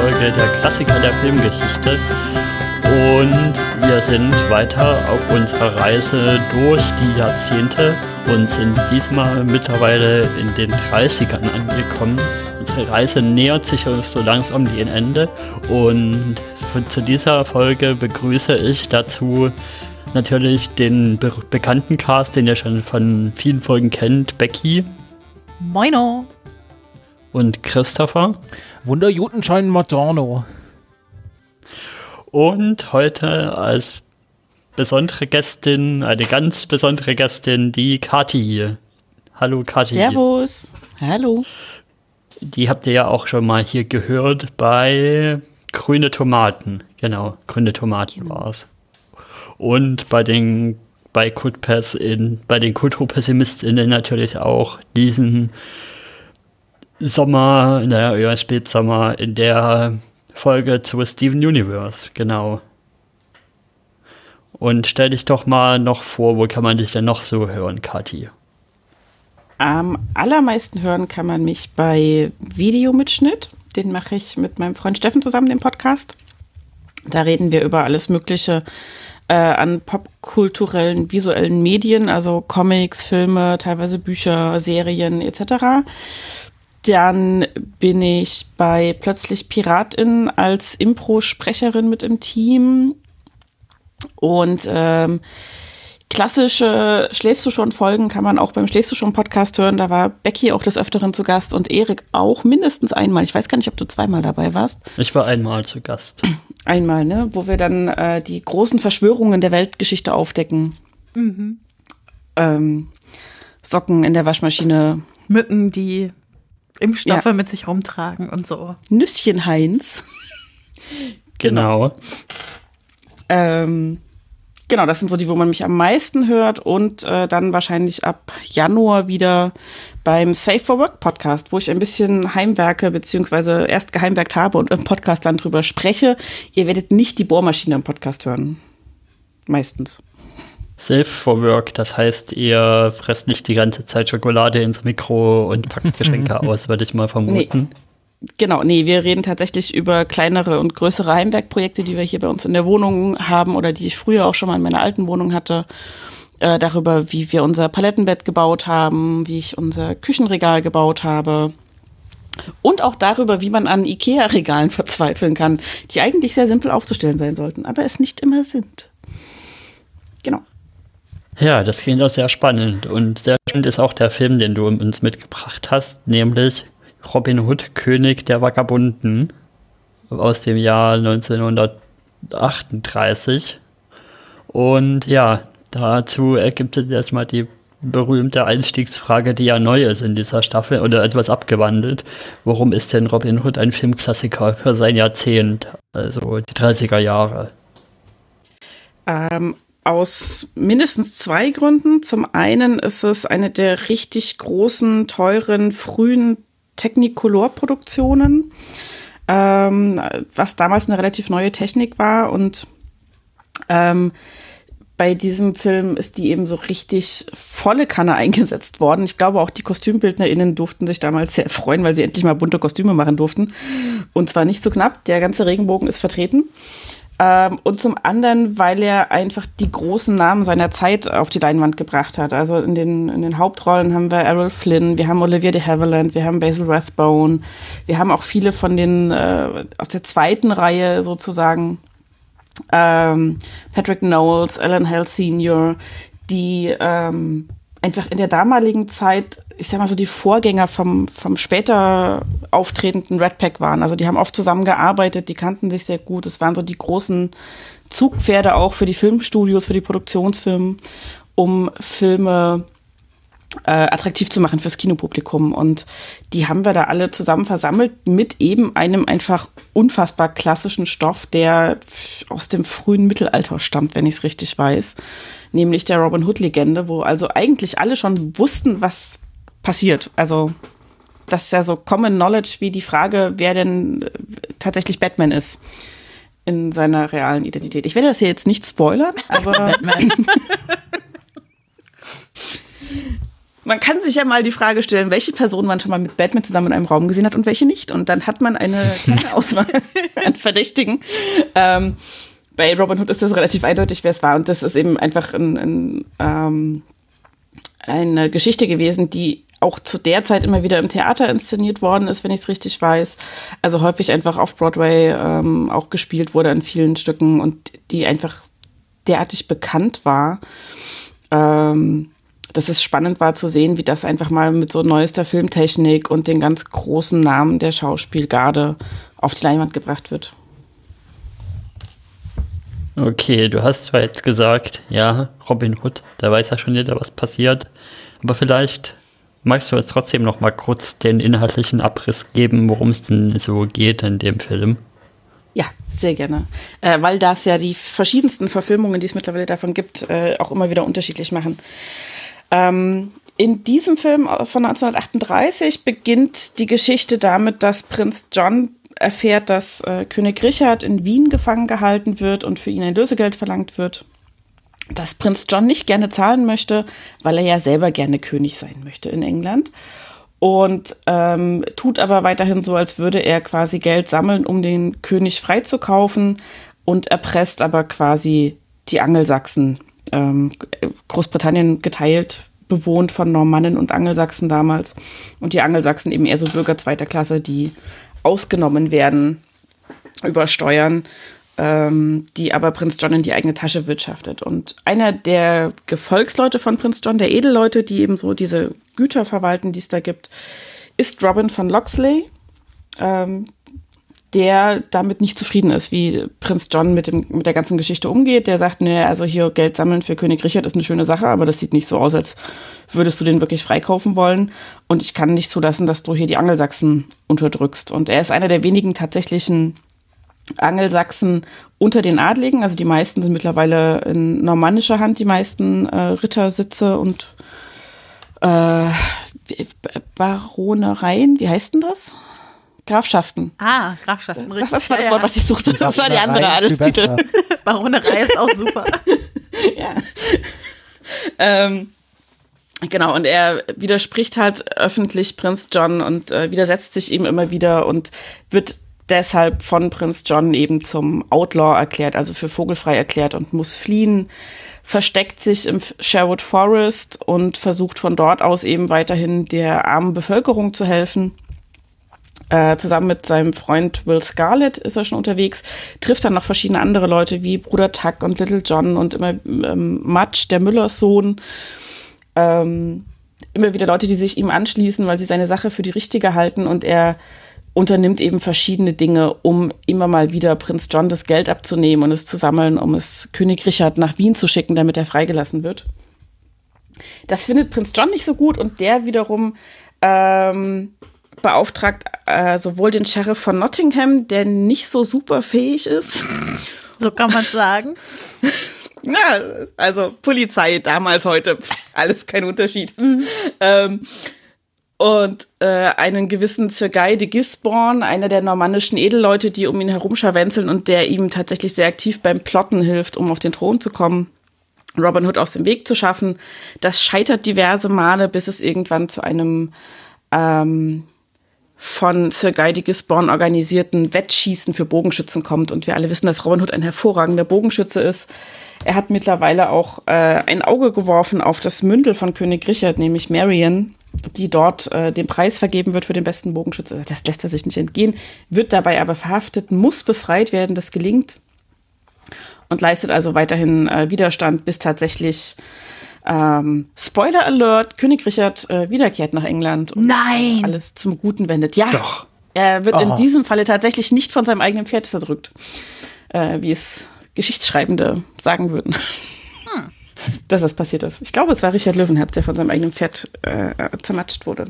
Folge der Klassiker der Filmgeschichte. Und wir sind weiter auf unserer Reise durch die Jahrzehnte und sind diesmal mittlerweile in den 30ern angekommen. Unsere Reise nähert sich so langsam dem Ende und zu dieser Folge begrüße ich dazu natürlich den be bekannten Cast, den ihr schon von vielen Folgen kennt, Becky. Moino. Und Christopher. Wunderjutenschein Madonna. Und heute als besondere Gästin, eine ganz besondere Gästin, die Kathi. Hallo Kathi. Servus. Hallo. Die habt ihr ja auch schon mal hier gehört bei Grüne Tomaten. Genau, grüne Tomaten genau. war es. Und bei den bei in bei den Kulturpessimistinnen natürlich auch diesen Sommer, naja, eher Spätsommer in der Folge zu Steven Universe, genau. Und stell dich doch mal noch vor, wo kann man dich denn noch so hören, Kathi? Am allermeisten hören kann man mich bei Videomitschnitt. Den mache ich mit meinem Freund Steffen zusammen, den Podcast. Da reden wir über alles Mögliche äh, an popkulturellen, visuellen Medien, also Comics, Filme, teilweise Bücher, Serien etc. Dann bin ich bei Plötzlich Piratin als Impro-Sprecherin mit im Team. Und ähm, klassische Schläfst du schon Folgen kann man auch beim Schläfst du schon Podcast hören. Da war Becky auch des Öfteren zu Gast und Erik auch mindestens einmal. Ich weiß gar nicht, ob du zweimal dabei warst. Ich war einmal zu Gast. Einmal, ne? Wo wir dann äh, die großen Verschwörungen der Weltgeschichte aufdecken. Mhm. Ähm, Socken in der Waschmaschine. Mücken, die Impfstoffe ja. mit sich rumtragen und so. Nüsschen Heinz. genau. Ähm, genau, das sind so die, wo man mich am meisten hört und äh, dann wahrscheinlich ab Januar wieder beim Safe for Work Podcast, wo ich ein bisschen heimwerke beziehungsweise erst geheimwerkt habe und im Podcast dann drüber spreche. Ihr werdet nicht die Bohrmaschine im Podcast hören. Meistens. Safe for Work, das heißt, ihr fresst nicht die ganze Zeit Schokolade ins Mikro und packt Geschenke aus, würde ich mal vermuten. Nee. Genau, nee, wir reden tatsächlich über kleinere und größere Heimwerkprojekte, die wir hier bei uns in der Wohnung haben oder die ich früher auch schon mal in meiner alten Wohnung hatte. Äh, darüber, wie wir unser Palettenbett gebaut haben, wie ich unser Küchenregal gebaut habe. Und auch darüber, wie man an IKEA-Regalen verzweifeln kann, die eigentlich sehr simpel aufzustellen sein sollten, aber es nicht immer sind. Genau. Ja, das klingt auch sehr spannend. Und sehr spannend ist auch der Film, den du uns mitgebracht hast, nämlich Robin Hood, König der Vagabunden aus dem Jahr 1938. Und ja, dazu ergibt es erstmal die berühmte Einstiegsfrage, die ja neu ist in dieser Staffel oder etwas abgewandelt. Warum ist denn Robin Hood ein Filmklassiker für sein Jahrzehnt, also die 30er Jahre? Ähm, aus mindestens zwei Gründen. Zum einen ist es eine der richtig großen, teuren, frühen Technicolor-Produktionen, ähm, was damals eine relativ neue Technik war und ähm, bei diesem Film ist die eben so richtig volle Kanne eingesetzt worden. Ich glaube, auch die KostümbildnerInnen durften sich damals sehr freuen, weil sie endlich mal bunte Kostüme machen durften. Und zwar nicht so knapp. Der ganze Regenbogen ist vertreten. Ähm, und zum anderen, weil er einfach die großen Namen seiner Zeit auf die Leinwand gebracht hat. Also in den, in den Hauptrollen haben wir Errol Flynn, wir haben Olivia de Havilland, wir haben Basil Rathbone, wir haben auch viele von den äh, aus der zweiten Reihe sozusagen. Ähm, Patrick Knowles, Alan Hell Sr., die ähm, einfach in der damaligen Zeit ich sag mal so, die Vorgänger vom, vom später auftretenden Red Pack waren. Also die haben oft zusammengearbeitet, die kannten sich sehr gut. Es waren so die großen Zugpferde auch für die Filmstudios, für die Produktionsfilme, um Filme äh, attraktiv zu machen fürs Kinopublikum. Und die haben wir da alle zusammen versammelt mit eben einem einfach unfassbar klassischen Stoff, der aus dem frühen Mittelalter stammt, wenn ich es richtig weiß. Nämlich der Robin Hood-Legende, wo also eigentlich alle schon wussten, was passiert. Also das ist ja so Common Knowledge wie die Frage, wer denn äh, tatsächlich Batman ist in seiner realen Identität. Ich werde das hier jetzt nicht spoilern, aber man kann sich ja mal die Frage stellen, welche Personen man schon mal mit Batman zusammen in einem Raum gesehen hat und welche nicht. Und dann hat man eine kleine Auswahl an Verdächtigen. Ähm, bei Robin Hood ist das relativ eindeutig, wer es war. Und das ist eben einfach ein, ein, ähm, eine Geschichte gewesen, die auch zu der Zeit immer wieder im Theater inszeniert worden ist, wenn ich es richtig weiß. Also häufig einfach auf Broadway ähm, auch gespielt wurde in vielen Stücken und die einfach derartig bekannt war. Ähm, dass es spannend war zu sehen, wie das einfach mal mit so neuester Filmtechnik und den ganz großen Namen der Schauspielgarde auf die Leinwand gebracht wird. Okay, du hast zwar jetzt gesagt, ja, Robin Hood, da weiß ja schon jeder, was passiert. Aber vielleicht magst du jetzt trotzdem noch mal kurz den inhaltlichen Abriss geben, worum es denn so geht in dem Film. Ja, sehr gerne. Äh, weil das ja die verschiedensten Verfilmungen, die es mittlerweile davon gibt, äh, auch immer wieder unterschiedlich machen. Ähm, in diesem Film von 1938 beginnt die Geschichte damit, dass Prinz John erfährt, dass äh, König Richard in Wien gefangen gehalten wird und für ihn ein Lösegeld verlangt wird. Dass Prinz John nicht gerne zahlen möchte, weil er ja selber gerne König sein möchte in England. Und ähm, tut aber weiterhin so, als würde er quasi Geld sammeln, um den König freizukaufen und erpresst aber quasi die Angelsachsen ähm, Großbritannien geteilt bewohnt von Normannen und Angelsachsen damals. Und die Angelsachsen eben eher so Bürger zweiter Klasse, die ausgenommen werden über Steuern, ähm, die aber Prinz John in die eigene Tasche wirtschaftet. Und einer der Gefolgsleute von Prinz John, der Edelleute, die eben so diese Güter verwalten, die es da gibt, ist Robin von Loxley. Ähm, der damit nicht zufrieden ist, wie Prinz John mit, dem, mit der ganzen Geschichte umgeht. Der sagt, nee, also hier Geld sammeln für König Richard ist eine schöne Sache, aber das sieht nicht so aus, als würdest du den wirklich freikaufen wollen. Und ich kann nicht zulassen, dass du hier die Angelsachsen unterdrückst. Und er ist einer der wenigen tatsächlichen Angelsachsen unter den Adligen. Also die meisten sind mittlerweile in normannischer Hand, die meisten äh, Rittersitze und äh, Baronereien. Wie heißt denn das? Grafschaften. Ah, Grafschaften, richtig. Das war das Wort, was ich suchte. Das war die andere Adelstitel. Baronerei ist auch super. ja. Ähm, genau, und er widerspricht halt öffentlich Prinz John und äh, widersetzt sich ihm immer wieder und wird deshalb von Prinz John eben zum Outlaw erklärt, also für vogelfrei erklärt und muss fliehen, versteckt sich im Sherwood Forest und versucht von dort aus eben weiterhin der armen Bevölkerung zu helfen. Äh, zusammen mit seinem Freund Will Scarlett ist er schon unterwegs, trifft dann noch verschiedene andere Leute wie Bruder Tuck und Little John und immer ähm, Mudge, der Müllers Sohn. Ähm, immer wieder Leute, die sich ihm anschließen, weil sie seine Sache für die richtige halten und er unternimmt eben verschiedene Dinge, um immer mal wieder Prinz John das Geld abzunehmen und es zu sammeln, um es König Richard nach Wien zu schicken, damit er freigelassen wird. Das findet Prinz John nicht so gut und der wiederum ähm, beauftragt äh, sowohl den Sheriff von Nottingham, der nicht so super fähig ist. So kann man sagen. Na, also Polizei damals, heute, alles kein Unterschied. Mhm. Ähm, und äh, einen gewissen Sir Guy de Gisborne, einer der normannischen Edelleute, die um ihn herumscharwenzeln und der ihm tatsächlich sehr aktiv beim Plotten hilft, um auf den Thron zu kommen. Robin Hood aus dem Weg zu schaffen. Das scheitert diverse Male, bis es irgendwann zu einem ähm, von Sir Guy de Gisborne organisierten Wettschießen für Bogenschützen kommt. Und wir alle wissen, dass Robin Hood ein hervorragender Bogenschütze ist. Er hat mittlerweile auch äh, ein Auge geworfen auf das Mündel von König Richard, nämlich Marion, die dort äh, den Preis vergeben wird für den besten Bogenschütze. Das lässt er sich nicht entgehen, wird dabei aber verhaftet, muss befreit werden, das gelingt und leistet also weiterhin äh, Widerstand, bis tatsächlich ähm, Spoiler Alert, König Richard äh, wiederkehrt nach England und Nein. alles zum Guten wendet. Ja, Doch. er wird oh. in diesem Falle tatsächlich nicht von seinem eigenen Pferd zerdrückt, äh, wie es Geschichtsschreibende sagen würden. Dass das passiert ist. Ich glaube, es war Richard Löwenherz, der von seinem eigenen Pferd äh, zermatscht wurde,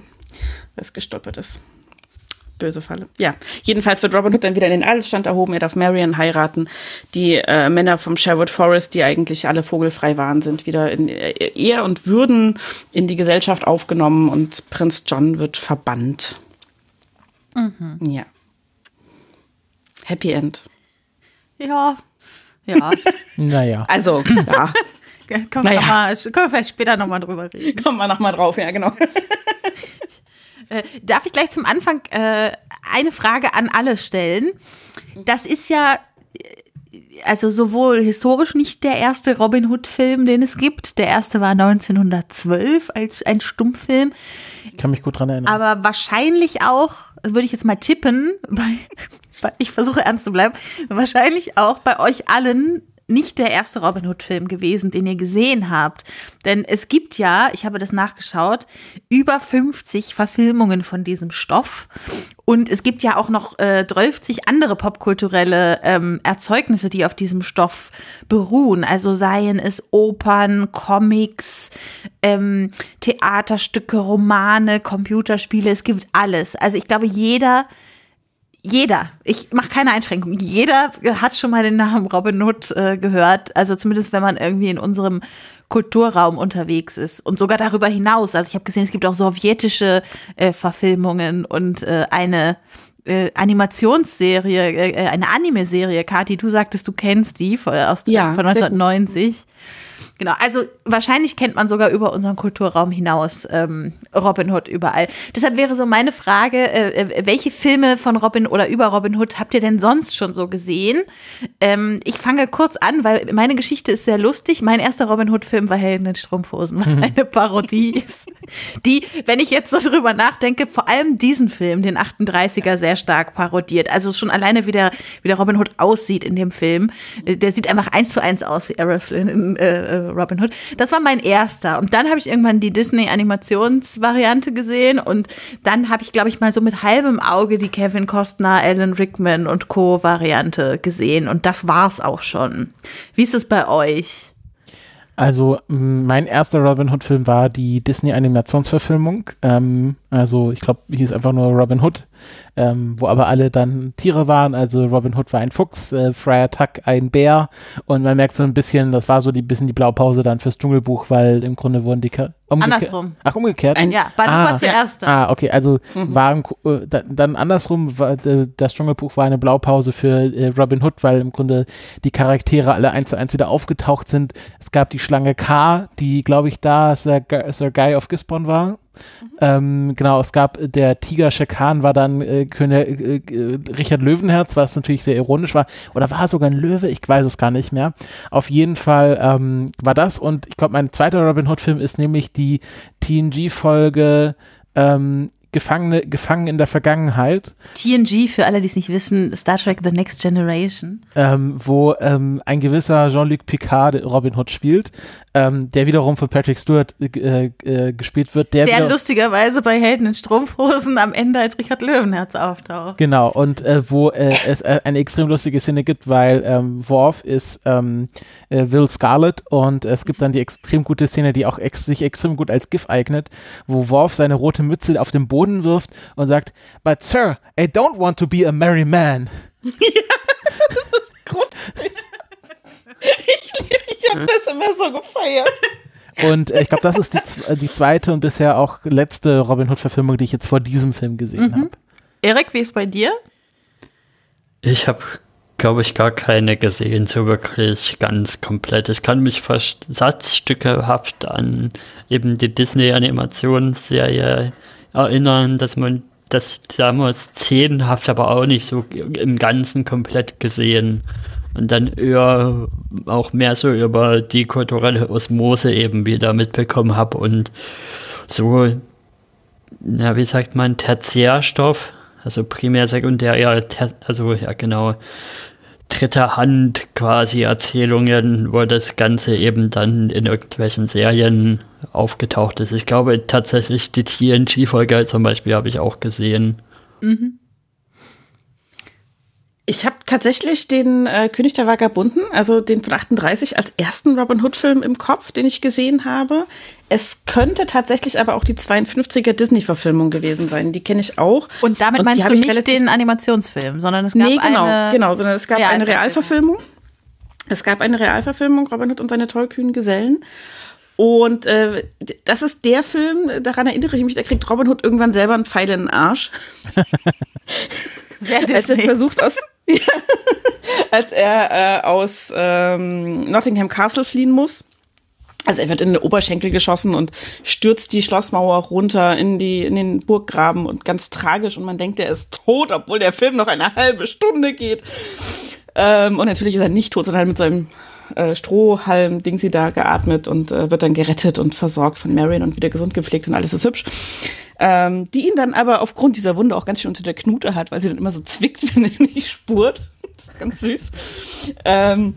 es gestolpert ist böse Falle. Ja, jedenfalls wird Robin Hood dann wieder in den Adelsstand erhoben. Er darf Marion heiraten. Die äh, Männer vom Sherwood Forest, die eigentlich alle vogelfrei waren, sind wieder in äh, Ehr und Würden in die Gesellschaft aufgenommen und Prinz John wird verbannt. Mhm. Ja. Happy End. Ja. Ja. naja. Also, ja. Können wir, naja. mal, können wir vielleicht später nochmal drüber reden. Kommen wir nochmal drauf, ja, genau. äh, darf ich gleich zum Anfang äh, eine Frage an alle stellen? Das ist ja also sowohl historisch nicht der erste Robin Hood-Film, den es gibt. Der erste war 1912 als ein Stummfilm. Ich kann mich gut dran erinnern. Aber wahrscheinlich auch, würde ich jetzt mal tippen, bei, ich versuche ernst zu bleiben, wahrscheinlich auch bei euch allen nicht der erste Robin Hood-Film gewesen, den ihr gesehen habt. Denn es gibt ja, ich habe das nachgeschaut, über 50 Verfilmungen von diesem Stoff. Und es gibt ja auch noch äh, 30 andere popkulturelle ähm, Erzeugnisse, die auf diesem Stoff beruhen. Also seien es Opern, Comics, ähm, Theaterstücke, Romane, Computerspiele, es gibt alles. Also ich glaube, jeder jeder, ich mache keine Einschränkung, jeder hat schon mal den Namen Robin Hood äh, gehört. Also zumindest, wenn man irgendwie in unserem Kulturraum unterwegs ist und sogar darüber hinaus. Also ich habe gesehen, es gibt auch sowjetische äh, Verfilmungen und äh, eine äh, Animationsserie, äh, äh eine Anime-Serie. Kati, du sagtest, du kennst die von, aus, ja, von 1990. Genau, also wahrscheinlich kennt man sogar über unseren Kulturraum hinaus ähm, Robin Hood überall. Deshalb wäre so meine Frage, äh, äh, welche Filme von Robin oder über Robin Hood habt ihr denn sonst schon so gesehen? Ähm, ich fange kurz an, weil meine Geschichte ist sehr lustig. Mein erster Robin Hood-Film war Helden in Strumpfhosen, was eine Parodie ist. Die, wenn ich jetzt so drüber nachdenke, vor allem diesen Film, den 38er, sehr stark parodiert. Also schon alleine, wie der, wie der Robin Hood aussieht in dem Film. Äh, der sieht einfach eins zu eins aus wie Errol Flynn in äh, Robin Hood. Das war mein erster. Und dann habe ich irgendwann die Disney-Animationsvariante gesehen. Und dann habe ich, glaube ich, mal so mit halbem Auge die Kevin Costner, Alan Rickman und Co-Variante gesehen. Und das war's auch schon. Wie ist es bei euch? Also mein erster Robin Hood-Film war die Disney-Animationsverfilmung. Ähm, also ich glaube, hieß einfach nur Robin Hood ähm, wo aber alle dann Tiere waren. Also Robin Hood war ein Fuchs, äh, Friar Tuck ein Bär und man merkt so ein bisschen, das war so die bisschen die Blaupause dann fürs Dschungelbuch, weil im Grunde wurden die Andersrum. Ach, umgekehrt? Ein, ja, Banu ah, war zuerst. Ah, okay, also mhm. waren äh, dann andersrum, war, äh, das Dschungelbuch war eine Blaupause für äh, Robin Hood, weil im Grunde die Charaktere alle eins zu eins wieder aufgetaucht sind. Es gab die Schlange K, die, glaube ich, da Sir, Sir Guy of Gisborne war. Mhm. Ähm, genau, es gab der Tiger Shekan war dann äh, König, äh, äh, Richard Löwenherz, was natürlich sehr ironisch war. Oder war sogar ein Löwe? Ich weiß es gar nicht mehr. Auf jeden Fall ähm, war das und ich glaube, mein zweiter Robin Hood-Film ist nämlich die TNG-Folge ähm, Gefangene, gefangen in der Vergangenheit. TNG, für alle, die es nicht wissen, Star Trek The Next Generation. Ähm, wo ähm, ein gewisser Jean-Luc Picard Robin Hood spielt, ähm, der wiederum von Patrick Stewart äh, äh, gespielt wird. Der, der lustigerweise bei Helden in Strumpfhosen am Ende als Richard Löwenherz auftaucht. Genau, und äh, wo äh, es äh, eine extrem lustige Szene gibt, weil ähm, Worf ist ähm, äh, Will Scarlet und es gibt dann die extrem gute Szene, die auch ex sich extrem gut als GIF eignet, wo Worf seine rote Mütze auf den Boden Boden wirft und sagt, But Sir, I don't want to be a merry man. Ja, das ist grundsätzlich. Ich, ich habe das immer so gefeiert. Und äh, ich glaube, das ist die, die, zweite und bisher auch letzte Robin Hood-Verfilmung, die ich jetzt vor diesem Film gesehen mhm. habe. Erik, wie ist bei dir? Ich habe, glaube ich, gar keine gesehen, so wirklich ganz komplett. Ich kann mich fast satzstückehaft an eben die Disney-Animationsserie erinnern, dass man das damals szenenhaft, aber auch nicht so im Ganzen komplett gesehen. Und dann eher auch mehr so über die kulturelle Osmose eben wieder mitbekommen habe und so, na, wie sagt man, Tertiärstoff, also primär, sekundär, ja, ter, also ja, genau, dritter Hand quasi Erzählungen, wo das Ganze eben dann in irgendwelchen Serien aufgetaucht ist. Ich glaube tatsächlich die TNG-Folge zum Beispiel habe ich auch gesehen. Mhm. Ich habe tatsächlich den äh, König der Vagabunden, also den von 38, als ersten Robin Hood-Film im Kopf, den ich gesehen habe. Es könnte tatsächlich aber auch die 52er Disney-Verfilmung gewesen sein. Die kenne ich auch. Und damit Und meinst du nicht den Animationsfilm, sondern es gab nee, genau, eine genau, sondern es gab eine Realverfilmung. Es gab eine Realverfilmung, Robin Hood und seine tollkühnen Gesellen. Und äh, das ist der Film, daran erinnere ich mich, da kriegt Robin Hood irgendwann selber einen Pfeil in den Arsch. Sehr Disney. Als er versucht aus, als er äh, aus ähm, Nottingham Castle fliehen muss Also er wird in den Oberschenkel geschossen und stürzt die Schlossmauer runter in, die, in den Burggraben und ganz tragisch und man denkt, er ist tot, obwohl der Film noch eine halbe Stunde geht. Ähm, und natürlich ist er nicht tot, sondern mit seinem äh, Strohhalm Ding sie da geatmet und äh, wird dann gerettet und versorgt von Marion und wieder gesund gepflegt und alles ist hübsch. Ähm, die ihn dann aber aufgrund dieser Wunde auch ganz schön unter der Knute hat, weil sie dann immer so zwickt, wenn er nicht spurt. Das ist ganz süß. Ähm,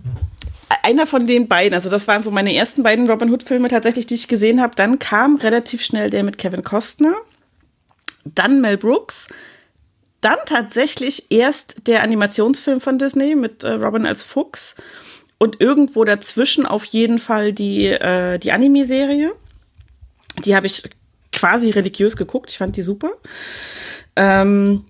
einer von den beiden, also das waren so meine ersten beiden Robin Hood-Filme tatsächlich, die ich gesehen habe. Dann kam relativ schnell der mit Kevin Costner, dann Mel Brooks, dann tatsächlich erst der Animationsfilm von Disney mit äh, Robin als Fuchs und irgendwo dazwischen auf jeden Fall die, äh, die Anime-Serie. Die habe ich quasi religiös geguckt, ich fand die super. Ähm,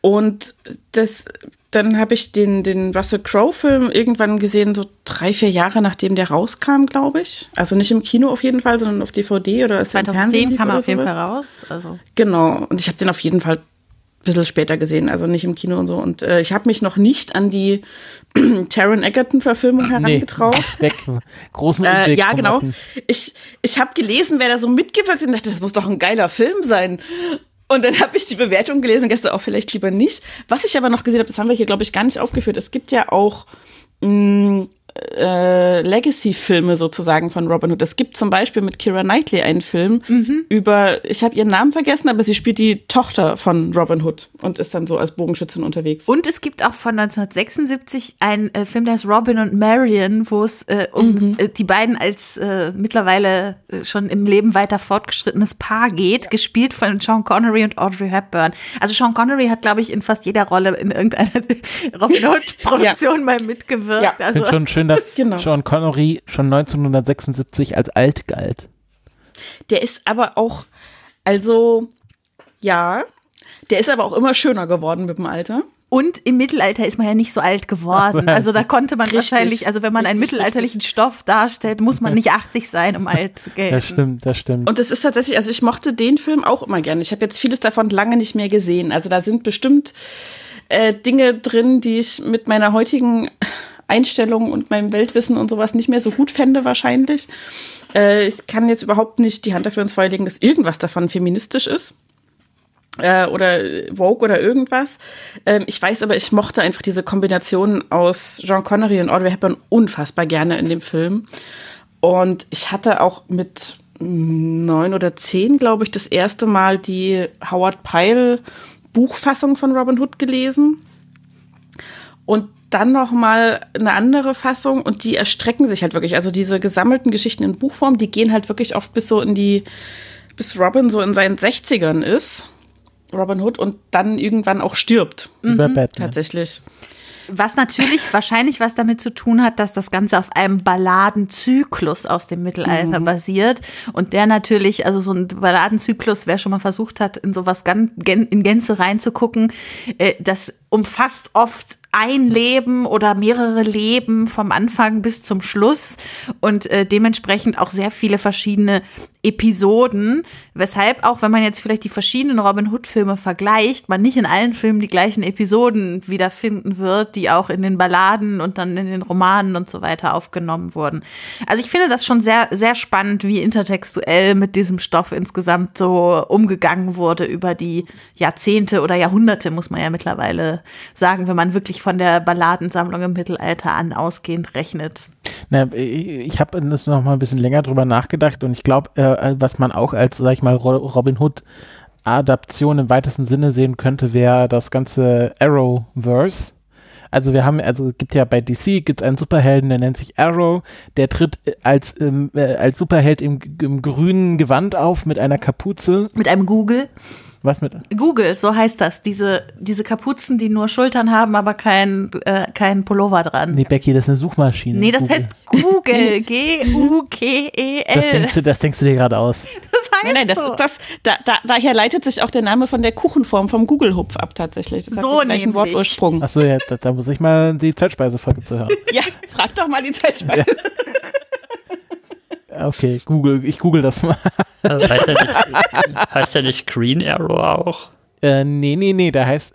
und das, dann habe ich den, den Russell Crowe-Film irgendwann gesehen, so drei, vier Jahre nachdem der rauskam, glaube ich. Also nicht im Kino auf jeden Fall, sondern auf DVD oder 2010 kam er auf jeden Fall raus. Also. Genau. Und ich habe den auf jeden Fall bisschen später gesehen, also nicht im Kino und so. Und äh, ich habe mich noch nicht an die Taron Egerton-Verfilmung herangetraut. Nee, weg. Großen äh, Ja, genau. Ich, ich habe gelesen, wer da so mitgewirkt hat und dachte, das muss doch ein geiler Film sein. Und dann habe ich die Bewertung gelesen, gestern auch vielleicht lieber nicht. Was ich aber noch gesehen habe, das haben wir hier, glaube ich, gar nicht aufgeführt. Es gibt ja auch mh, äh, Legacy-Filme sozusagen von Robin Hood. Es gibt zum Beispiel mit Kira Knightley einen Film mhm. über, ich habe ihren Namen vergessen, aber sie spielt die Tochter von Robin Hood und ist dann so als Bogenschützin unterwegs. Und es gibt auch von 1976 einen äh, Film, der heißt Robin und Marion, wo es äh, um mhm. äh, die beiden als äh, mittlerweile äh, schon im Leben weiter fortgeschrittenes Paar geht, ja. gespielt von Sean Connery und Audrey Hepburn. Also Sean Connery hat, glaube ich, in fast jeder Rolle in irgendeiner Robin Hood-Produktion ja. mal mitgewirkt. Ja. Also, schön, dass genau. Sean Connery schon 1976 als alt galt. Der ist aber auch, also, ja, der ist aber auch immer schöner geworden mit dem Alter. Und im Mittelalter ist man ja nicht so alt geworden. Also da konnte man richtig, wahrscheinlich, also wenn man richtig, einen mittelalterlichen richtig. Stoff darstellt, muss man nicht 80 sein, um alt zu gelten. Das stimmt, das stimmt. Und das ist tatsächlich, also ich mochte den Film auch immer gerne. Ich habe jetzt vieles davon lange nicht mehr gesehen. Also da sind bestimmt äh, Dinge drin, die ich mit meiner heutigen Einstellung und meinem Weltwissen und sowas nicht mehr so gut fände wahrscheinlich. Äh, ich kann jetzt überhaupt nicht die Hand dafür ins Feuer legen, dass irgendwas davon feministisch ist äh, oder Vogue oder irgendwas. Ähm, ich weiß aber, ich mochte einfach diese Kombination aus Jean Connery und Audrey Hepburn unfassbar gerne in dem Film. Und ich hatte auch mit neun oder zehn, glaube ich, das erste Mal die Howard Pyle Buchfassung von Robin Hood gelesen. Und dann noch mal eine andere Fassung und die erstrecken sich halt wirklich. Also diese gesammelten Geschichten in Buchform, die gehen halt wirklich oft bis so in die, bis Robin so in seinen 60ern ist, Robin Hood, und dann irgendwann auch stirbt. Mhm. Tatsächlich. Was natürlich wahrscheinlich was damit zu tun hat, dass das Ganze auf einem Balladenzyklus aus dem Mittelalter mhm. basiert. Und der natürlich, also so ein Balladenzyklus, wer schon mal versucht hat, in sowas in Gänze reinzugucken, äh, das umfasst oft ein Leben oder mehrere Leben vom Anfang bis zum Schluss und äh, dementsprechend auch sehr viele verschiedene Episoden, weshalb auch, wenn man jetzt vielleicht die verschiedenen Robin Hood-Filme vergleicht, man nicht in allen Filmen die gleichen Episoden wiederfinden wird, die auch in den Balladen und dann in den Romanen und so weiter aufgenommen wurden. Also ich finde das schon sehr, sehr spannend, wie intertextuell mit diesem Stoff insgesamt so umgegangen wurde über die Jahrzehnte oder Jahrhunderte, muss man ja mittlerweile sagen, wenn man wirklich von der Balladensammlung im Mittelalter an ausgehend rechnet. Na, ich habe das noch mal ein bisschen länger drüber nachgedacht und ich glaube, äh, was man auch als, sag ich mal, Robin Hood Adaption im weitesten Sinne sehen könnte, wäre das ganze Arrowverse. Also wir haben, also gibt ja bei DC gibt es einen Superhelden, der nennt sich Arrow, der tritt als, ähm, äh, als Superheld im, im grünen Gewand auf mit einer Kapuze. Mit einem Google. Was mit? Google, so heißt das. Diese, diese Kapuzen, die nur Schultern haben, aber kein, äh, kein Pullover dran. Nee, Becky, das ist eine Suchmaschine. Nee, das Google. heißt Google. G-U-G-E-L. Das denkst du, das denkst du dir gerade aus. Das heißt nein, nein, das, so. das, da, da, daher leitet sich auch der Name von der Kuchenform vom Google-Hupf ab tatsächlich. Das so hat den Wortursprung. Achso, ja, da, da, muss ich mal die Zeitspeisefolge zu hören. ja, frag doch mal die Zeitspeise. Ja. Okay, Google, ich google das mal. Also heißt, der nicht, heißt der nicht Green Arrow auch? Äh, nee, nee, nee, der heißt,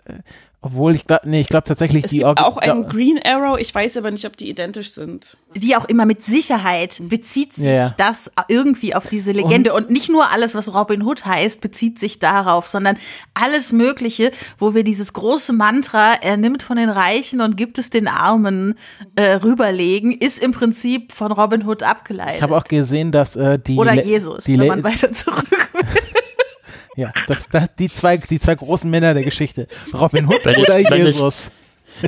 Obwohl, ich glaube, nee, ich glaube tatsächlich Es die gibt auch einen Green Arrow, ich weiß aber nicht, ob die identisch sind. Wie auch immer, mit Sicherheit bezieht sich ja. das irgendwie auf diese Legende. Und, nicht nur alles, was Robin Hood heißt, bezieht sich darauf, sondern alles Mögliche, wo wir dieses große Mantra, er nimmt von den Reichen und gibt es den Armen, äh, rüberlegen, ist im Prinzip von Robin Hood abgeleitet. Ich habe auch gesehen, dass äh, die Oder Le- Jesus, die wenn Le- man weiter zurück will. Ja, das, das, die zwei die zwei großen Männer der Geschichte, Robin Hood Wenn ich- oder wenn ich- Jesus.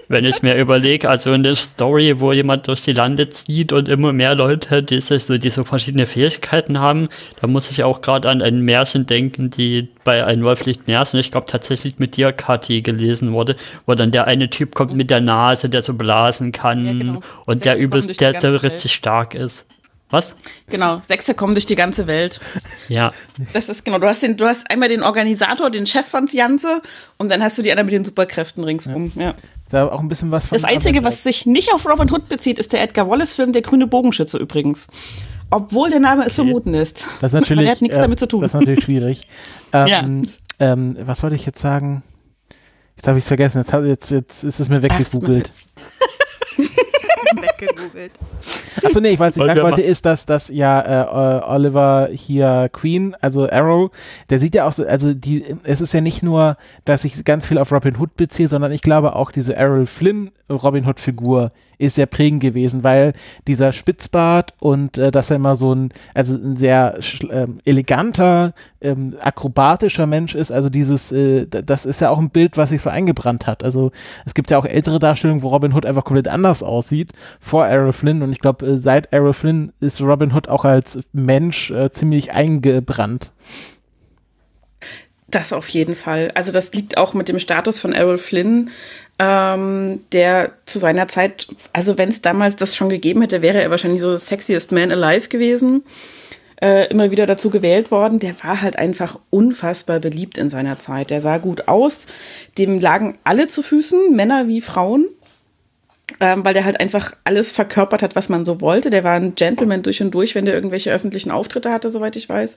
Wenn ich mir überlege, also eine Story, wo jemand durch die Lande zieht und immer mehr Leute diese, so, die so verschiedene Fähigkeiten haben, da muss ich auch gerade an ein Märchen denken, die bei ein Wolflicht Märchen, ich glaube tatsächlich mit dir, Kathi, gelesen wurde, wo dann der eine Typ kommt mit der Nase, der so blasen kann Ja, genau. und Sechse der übelst, die der, der Welt. richtig stark ist. Was? Genau, Sechse kommen durch die ganze Welt. Ja. Das ist genau, du hast, den, du hast einmal den Organisator, den Chef von Janze und dann hast du die anderen mit den Superkräften ringsum. Ja. Da auch ein bisschen was von Das Einzige, was sich nicht auf Robin Hood bezieht, ist der Edgar Wallace-Film Der grüne Bogenschütze übrigens. Obwohl der Name es vermuten ist. Das ist natürlich, hat nichts äh, damit zu tun. Das ist natürlich schwierig. Ähm, Ja. ähm, was wollte ich jetzt sagen? Jetzt habe ich es vergessen. Jetzt, jetzt, jetzt ist es mir weggegoogelt. Weggegoogelt. Achso, nee, ich weiß, was ich sagen wollte, ist, dass, dass ja äh, äh, Oliver hier Queen, also Arrow, der sieht ja auch so, also die, es ist ja nicht nur, dass sich ganz viel auf Robin Hood bezieht, sondern ich glaube auch diese Errol Flynn Robin Hood Figur ist sehr prägend gewesen, weil dieser Spitzbart und äh, dass er immer so ein, also ein sehr ähm, eleganter, ähm, akrobatischer Mensch ist, also dieses, äh, das ist ja auch ein Bild, was sich so eingebrannt hat. Also es gibt ja auch ältere Darstellungen, wo Robin Hood einfach komplett anders aussieht vor Errol Flynn und ich glaube, äh, seit Errol Flynn ist Robin Hood auch als Mensch äh, ziemlich eingebrannt. Das auf jeden Fall. Also das liegt auch mit dem Status von Errol Flynn, ähm, der zu seiner Zeit, also wenn es damals das schon gegeben hätte, wäre er wahrscheinlich so sexiest man alive gewesen. Äh, immer wieder dazu gewählt worden. Der war halt einfach unfassbar beliebt in seiner Zeit. Der sah gut aus. Dem lagen alle zu Füßen, Männer wie Frauen. Ähm, weil der halt einfach alles verkörpert hat, was man so wollte. Der war ein Gentleman durch und durch, wenn der irgendwelche öffentlichen Auftritte hatte, soweit ich weiß.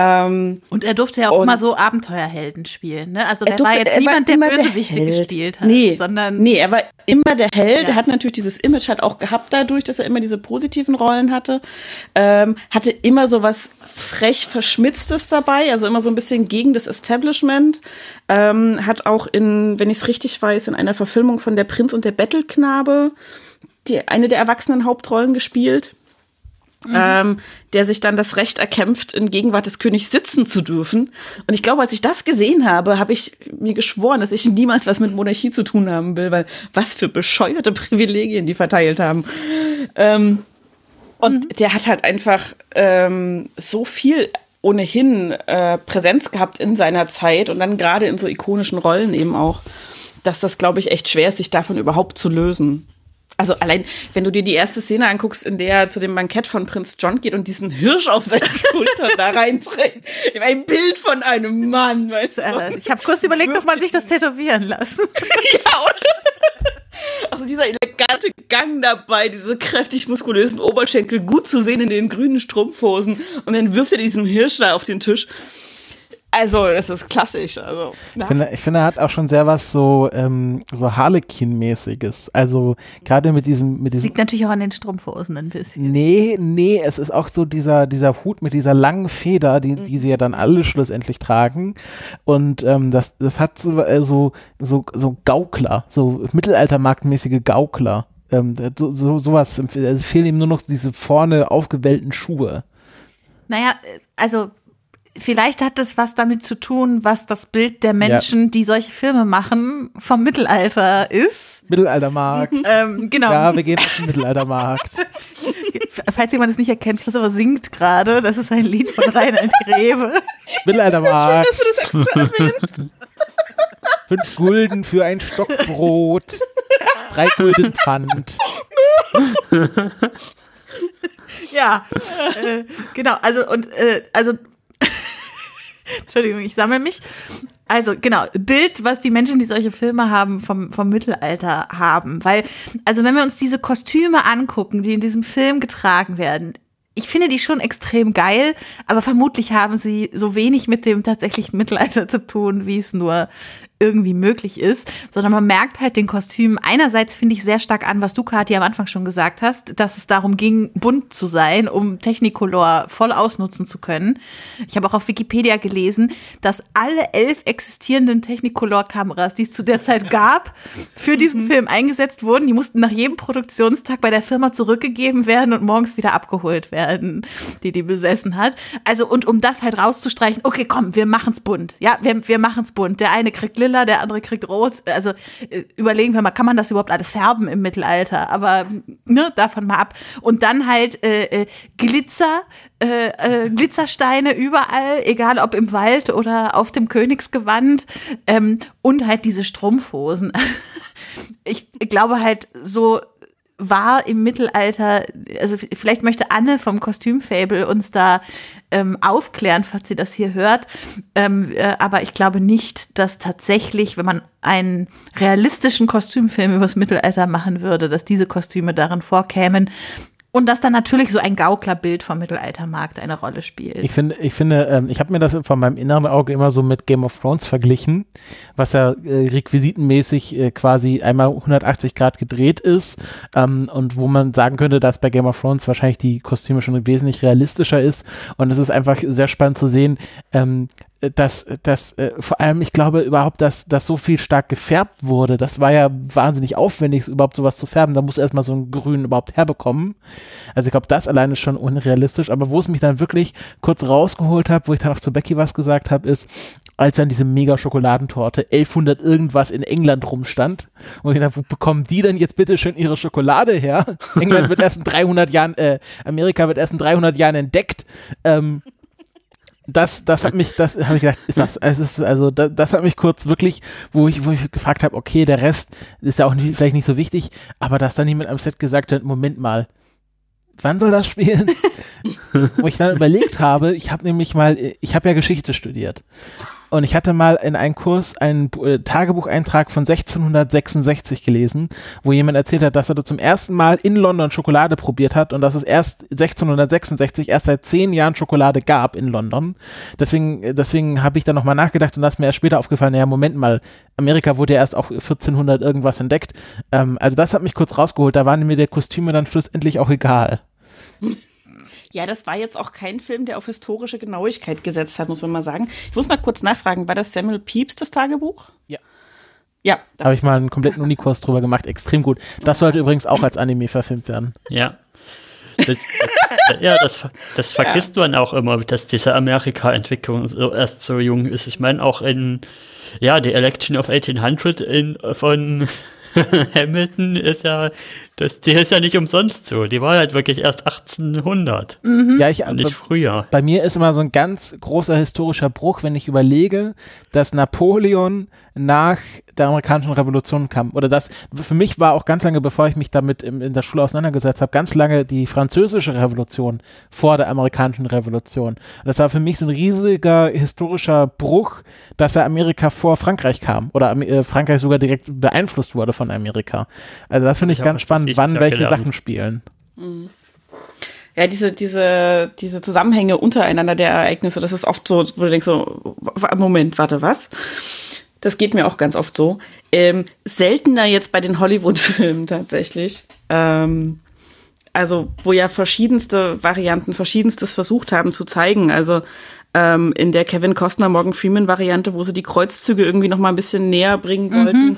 Ähm, Und er durfte ja auch immer so Abenteuerhelden spielen. Ne? Also Er der war durfte- jetzt er war niemand, der Bösewichte gespielt hat, Nee, sondern nee, er war immer der Held. Ja. Er hat natürlich dieses Image halt auch gehabt dadurch, dass er immer diese positiven Rollen hatte. Ähm, hatte immer so was frech Verschmitztes dabei, also immer so ein bisschen gegen das Establishment. Ähm, hat auch in, wenn ich es richtig weiß, in einer Verfilmung von Der Prinz und der Bettelknabe die, eine der erwachsenen Hauptrollen gespielt. Ähm, der sich dann das Recht erkämpft, in Gegenwart des Königs sitzen zu dürfen. Und ich glaube, als ich das gesehen habe, habe ich mir geschworen, dass ich niemals was mit Monarchie zu tun haben will, weil was für bescheuerte Privilegien die verteilt haben. Ähm, und der hat halt einfach ähm, so viel ohnehin äh, Präsenz gehabt in seiner Zeit und dann gerade in so ikonischen Rollen eben auch, dass das, glaube ich, echt schwer ist, sich davon überhaupt zu lösen. Also allein, wenn du dir die erste Szene anguckst, in der er zu dem Bankett von Prinz John geht und diesen Hirsch auf seine Schulter da reinträgt. Ein Bild von einem Mann, weißt du? ich habe kurz überlegt, ob man sich das tätowieren lassen. Ja, oder? Also dieser elegante Gang dabei, diese kräftig muskulösen Oberschenkel, gut zu sehen in den grünen Strumpfhosen. Und dann wirft er diesen Hirsch da auf den Tisch. Also, das ist klassisch. Also, Ich finde, ich finde, er hat auch schon sehr was so, ähm, so Harlequin-mäßiges. Also gerade mit diesem, mit diesem Liegt natürlich auch an den Strumpfhosen ein bisschen. Nee, nee, es ist auch so dieser, dieser Hut mit dieser langen Feder, die, die sie ja dann alle schlussendlich tragen. Und ähm, das, das hat so, äh, so, so, so Gaukler, so mittelaltermarktmäßige Gaukler. Ähm, so, so, sowas. Es fehlen ihm nur noch diese vorne aufgewellten Schuhe. Naja, äh, also vielleicht hat das was damit zu tun, was das Bild der Menschen, die solche Filme machen, vom Mittelalter ist. Mittelaltermarkt. Ähm, genau. ja, wir gehen auf den Mittelaltermarkt. Falls jemand es nicht erkennt, Christopher singt gerade. Das ist ein Lied von Reinhard Grebe. Mittelaltermarkt. Fünf Gulden für ein Stockbrot. Drei Gulden Pfand. Ja, äh, genau. Also und äh, also Entschuldigung, ich sammle mich. Also genau, Bild, was die Menschen, die solche Filme haben, vom, vom Mittelalter haben. Weil, also wenn wir uns diese Kostüme angucken, die in diesem Film getragen werden, ich finde die schon extrem geil, aber vermutlich haben sie so wenig mit dem tatsächlichen Mittelalter zu tun, wie es nur irgendwie möglich ist, sondern man merkt halt den Kostümen einerseits finde ich sehr stark an, was du Kathi am Anfang schon gesagt hast, dass es darum ging, bunt zu sein, um Technicolor voll ausnutzen zu können. Ich habe auch auf Wikipedia gelesen, dass alle elf existierenden Technicolor-Kameras, die es zu der Zeit gab, für diesen mhm. Film eingesetzt wurden. Die mussten nach jedem Produktionstag bei der Firma zurückgegeben werden und morgens wieder abgeholt werden, die die besessen hat. Also und um das halt rauszustreichen, okay, komm, wir machen's bunt. Ja, wir, wir machen's bunt. Der eine kriegt lila, der andere kriegt rot. Also äh, überlegen wir mal, kann man das überhaupt alles färben im Mittelalter? Aber ne, davon mal ab. Und dann halt äh, äh, Glitzer, äh, äh, Glitzersteine überall, egal ob im Wald oder auf dem Königsgewand ähm, und halt diese Strumpfhosen. ich glaube halt so war im Mittelalter, also vielleicht möchte Anne vom Kostümfable uns da ähm, aufklären, falls sie das hier hört. Ähm, äh, aber ich glaube nicht, dass tatsächlich, wenn man einen realistischen Kostümfilm übers Mittelalter machen würde, dass diese Kostüme darin vorkämen. Und dass dann natürlich so ein Gauklerbild vom Mittelaltermarkt eine Rolle spielt. Ich finde, ich finde, ähm, ich habe mir das von meinem inneren Auge immer so mit Game of Thrones verglichen, was ja äh, requisitenmäßig äh, quasi einmal 180 Grad gedreht ist ähm, und wo man sagen könnte, dass bei Game of Thrones wahrscheinlich die Kostüme schon wesentlich realistischer ist. Und es ist einfach sehr spannend zu sehen, ähm, dass, dass äh, vor allem, ich glaube überhaupt, dass das so viel stark gefärbt wurde. Das war ja wahnsinnig aufwendig, überhaupt sowas zu färben. Da muss erstmal so ein Grün überhaupt herbekommen. Also ich glaube, das alleine ist schon unrealistisch. Aber wo es mich dann wirklich kurz rausgeholt hat, wo ich dann auch zu Becky was gesagt habe, ist, als dann diese mega Schokoladentorte 1100 irgendwas in England rumstand. Und ich dachte, wo bekommen die denn jetzt bitte schön ihre Schokolade her? England wird erst in 300 Jahren, äh, Amerika wird erst in 300 Jahren entdeckt. Ähm, das, das hat mich, das habe ich gedacht, ist das, es ist, also das, das hat mich kurz wirklich, wo ich, wo ich gefragt habe, okay, der Rest ist ja auch nicht, vielleicht nicht so wichtig, aber dass dann jemand am Set gesagt hat, Moment mal, wann soll das spielen? wo ich dann überlegt habe, ich habe nämlich mal, ich habe ja Geschichte studiert und ich hatte mal in einem Kurs einen äh, Tagebucheintrag von 1666 gelesen, wo jemand erzählt hat, dass er zum ersten Mal in London Schokolade probiert hat und dass es erst 1666 erst seit zehn Jahren Schokolade gab in London. Deswegen, äh, deswegen habe ich dann nochmal nachgedacht und da ist mir erst später aufgefallen, naja, Moment mal, Amerika wurde ja erst auch 1400 irgendwas entdeckt. Ähm, also das hat mich kurz rausgeholt, da waren mir die Kostüme dann schlussendlich auch egal. Ja, das war jetzt auch kein Film, der auf historische Genauigkeit gesetzt hat, muss man mal sagen. Ich muss mal kurz nachfragen, war das Samuel Pepys, das Tagebuch? Ja. Ja. Da habe ich mal einen kompletten Unikurs drüber gemacht. Extrem gut. Das sollte übrigens auch als Anime verfilmt werden. Ja. Das, das, ja, das, das vergisst ja. man auch immer, dass diese Amerika-Entwicklung so, erst so jung ist. Ich meine, auch in, ja, die Election of 1800 in, von Hamilton ist ja, das, die ist ja nicht umsonst so. Die war halt wirklich erst 1800. Mhm. Ja, ich, und nicht früher. Bei mir ist immer so ein ganz großer historischer Bruch, wenn ich überlege, dass Napoleon nach der amerikanischen Revolution kam. Oder das, für mich war auch ganz lange, bevor ich mich damit in, in der Schule auseinandergesetzt habe, ganz lange die französische Revolution vor der amerikanischen Revolution. Und das war für mich so ein riesiger historischer Bruch, dass er Amerika vor Frankreich kam. Oder äh, Frankreich sogar direkt beeinflusst wurde von Amerika. Also das finde ich, ich ganz spannend, wann welche gelernt. Sachen spielen. Mhm ja, diese, diese, diese Zusammenhänge untereinander der Ereignisse, das ist oft so, wo du denkst so, Moment, warte, was? Das geht mir auch ganz oft so. Ähm, seltener jetzt bei den Hollywood-Filmen tatsächlich. Ähm, also, wo ja verschiedenste Varianten, verschiedenstes versucht haben zu zeigen. Also ähm, in der Kevin Costner Morgan Freeman Variante, wo sie die Kreuzzüge irgendwie noch mal ein bisschen näher bringen wollten. Mhm.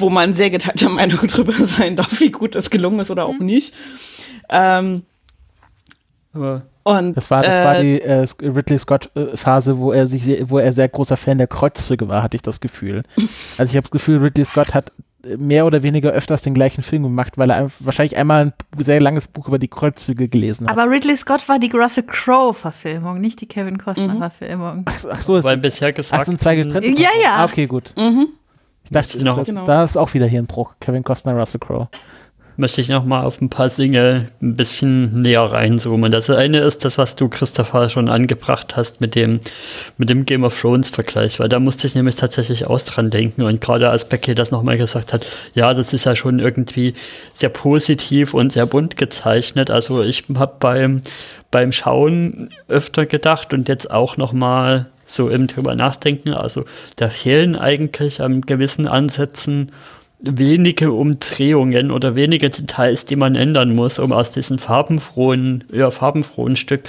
Wo man sehr geteilter Meinung drüber sein darf, wie gut das gelungen ist oder auch mhm. nicht. Ähm, aber und, das war, das äh, war die äh, Ridley Scott-Phase, wo er sich sehr, wo er sehr großer Fan der Kreuzzüge war, hatte ich das Gefühl. Also ich habe das Gefühl, Ridley Scott hat mehr oder weniger öfters den gleichen Film gemacht, weil er wahrscheinlich einmal ein sehr langes Buch über die Kreuzzüge gelesen hat. Aber Ridley Scott war die Russell Crowe-Verfilmung, nicht die Kevin Costner-Verfilmung. Mhm. Ach, ach, so, ist weil bisher gesagt. Ach, sind zwei getrennte. Ja, ja. Ah, okay, gut. Mhm. Ich dachte, genau. das, da ist auch wieder hier ein Bruch. Kevin Costner, Russell Crowe möchte ich noch mal auf ein paar Dinge ein bisschen näher reinzoomen. Das eine ist das, was du, Christopher, schon angebracht hast mit dem, mit dem Game of Thrones Vergleich, weil da musste ich nämlich tatsächlich aus dran denken und gerade als Becky das nochmal gesagt hat, ja, das ist ja schon irgendwie sehr positiv und sehr bunt gezeichnet. Also ich habe beim, beim Schauen öfter gedacht und jetzt auch nochmal so im drüber nachdenken. Also da fehlen eigentlich an gewissen Ansätzen wenige Umdrehungen oder wenige Details, die man ändern muss, um aus diesem farbenfrohen, eher farbenfrohen Stück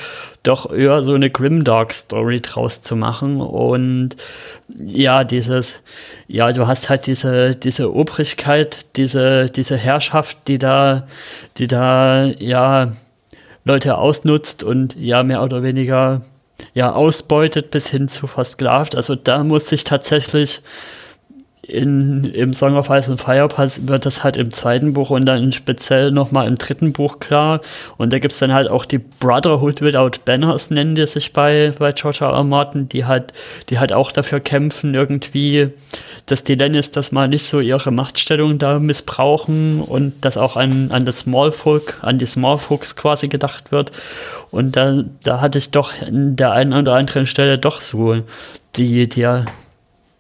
doch eher so eine grimdark Story draus zu machen. Und ja, dieses, ja, du hast halt diese, diese Obrigkeit, diese, diese Herrschaft, die da, die da, ja, Leute ausnutzt und ja, mehr oder weniger ja, ausbeutet bis hin zu versklavt. Also da muss sich tatsächlich in, im Song of Ice and Fire wird das halt im zweiten Buch und dann speziell nochmal im dritten Buch klar. Und da gibt es dann halt auch die Brotherhood Without Banners, nennen die sich bei, bei George R. R. Martin, die halt, die halt auch dafür kämpfen, irgendwie, dass die Lannisters mal nicht so ihre Machtstellung da missbrauchen und dass auch an, an das Smallfolk, an die Smallfolks quasi gedacht wird. Und da, da hatte ich doch in der einen oder anderen Stelle doch so die, die,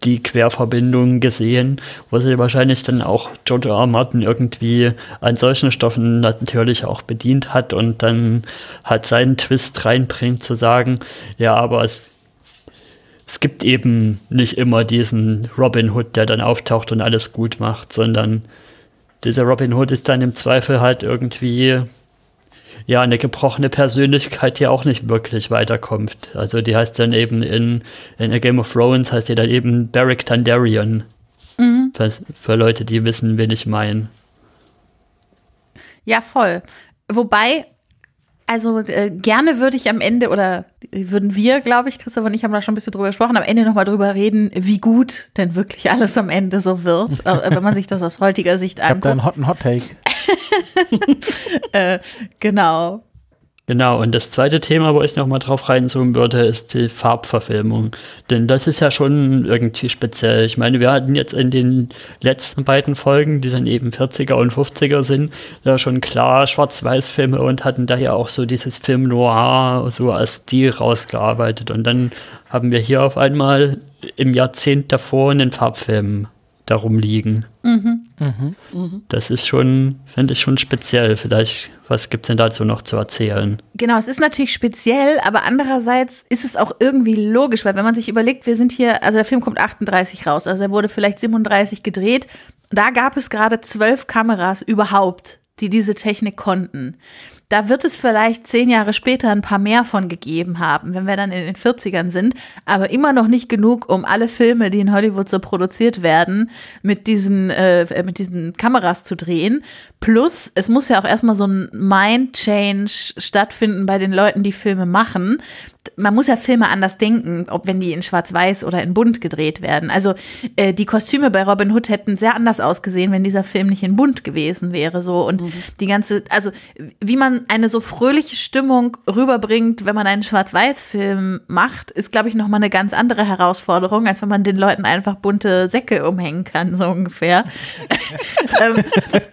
die Querverbindungen gesehen, wo sich wahrscheinlich dann auch George R. R. Martin irgendwie an solchen Stoffen natürlich auch bedient hat und dann halt seinen Twist reinbringt, zu sagen, ja, aber es, es gibt eben nicht immer diesen Robin Hood, der dann auftaucht und alles gut macht, sondern dieser Robin Hood ist dann im Zweifel halt irgendwie ja, eine gebrochene Persönlichkeit, die auch nicht wirklich weiterkommt. Also die heißt dann eben in, in A Game of Thrones, heißt die dann eben Beric Tandarian. Mhm. Für, für Leute, die wissen, wen ich meine. Ja, voll. Wobei, also äh, gerne würde ich am Ende oder würden wir, glaube ich, Christoph und ich haben da schon ein bisschen drüber gesprochen, am Ende nochmal drüber reden, wie gut denn wirklich alles am Ende so wird, äh, wenn man sich das aus heutiger Sicht anguckt. Ich habe da einen hotten Hot Take. äh, genau. Genau, und das zweite Thema, wo ich nochmal drauf reinzoomen würde, ist die Farbverfilmung. Denn das ist ja schon irgendwie speziell. Ich meine, wir hatten jetzt in den letzten beiden Folgen, die dann eben 40er und 50er sind, ja schon klar Schwarz-Weiß-Filme und hatten daher auch so dieses Film Noir so als Stil rausgearbeitet. Und dann haben wir hier auf einmal im Jahrzehnt davor einen Farbfilm darum liegen. Mhm. Mhm. Das ist schon, finde ich schon speziell. Vielleicht, was gibt es denn dazu noch zu erzählen? Genau, es ist natürlich speziell, aber andererseits ist es auch irgendwie logisch, weil wenn man sich überlegt, wir sind hier, also der Film kommt 38 raus, also er wurde vielleicht 37 gedreht. Da gab es gerade zwölf Kameras überhaupt, die diese Technik konnten da wird es vielleicht zehn Jahre später ein paar mehr von gegeben haben, wenn wir dann in den 40ern sind, aber immer noch nicht genug, um alle Filme, die in Hollywood so produziert werden, mit diesen, äh, mit diesen Kameras zu drehen. Plus, es muss ja auch erstmal so ein Mind-Change stattfinden bei den Leuten, die Filme machen, man muss ja Filme anders denken, ob wenn die in Schwarz-Weiß oder in Bunt gedreht werden. Also äh, die Kostüme bei Robin Hood hätten sehr anders ausgesehen, wenn dieser Film nicht in Bunt gewesen wäre. So und mhm. die ganze, also wie man eine so fröhliche Stimmung rüberbringt, wenn man einen Schwarz-Weiß-Film macht, ist glaube ich noch mal eine ganz andere Herausforderung, als wenn man den Leuten einfach bunte Säcke umhängen kann, so ungefähr. ähm,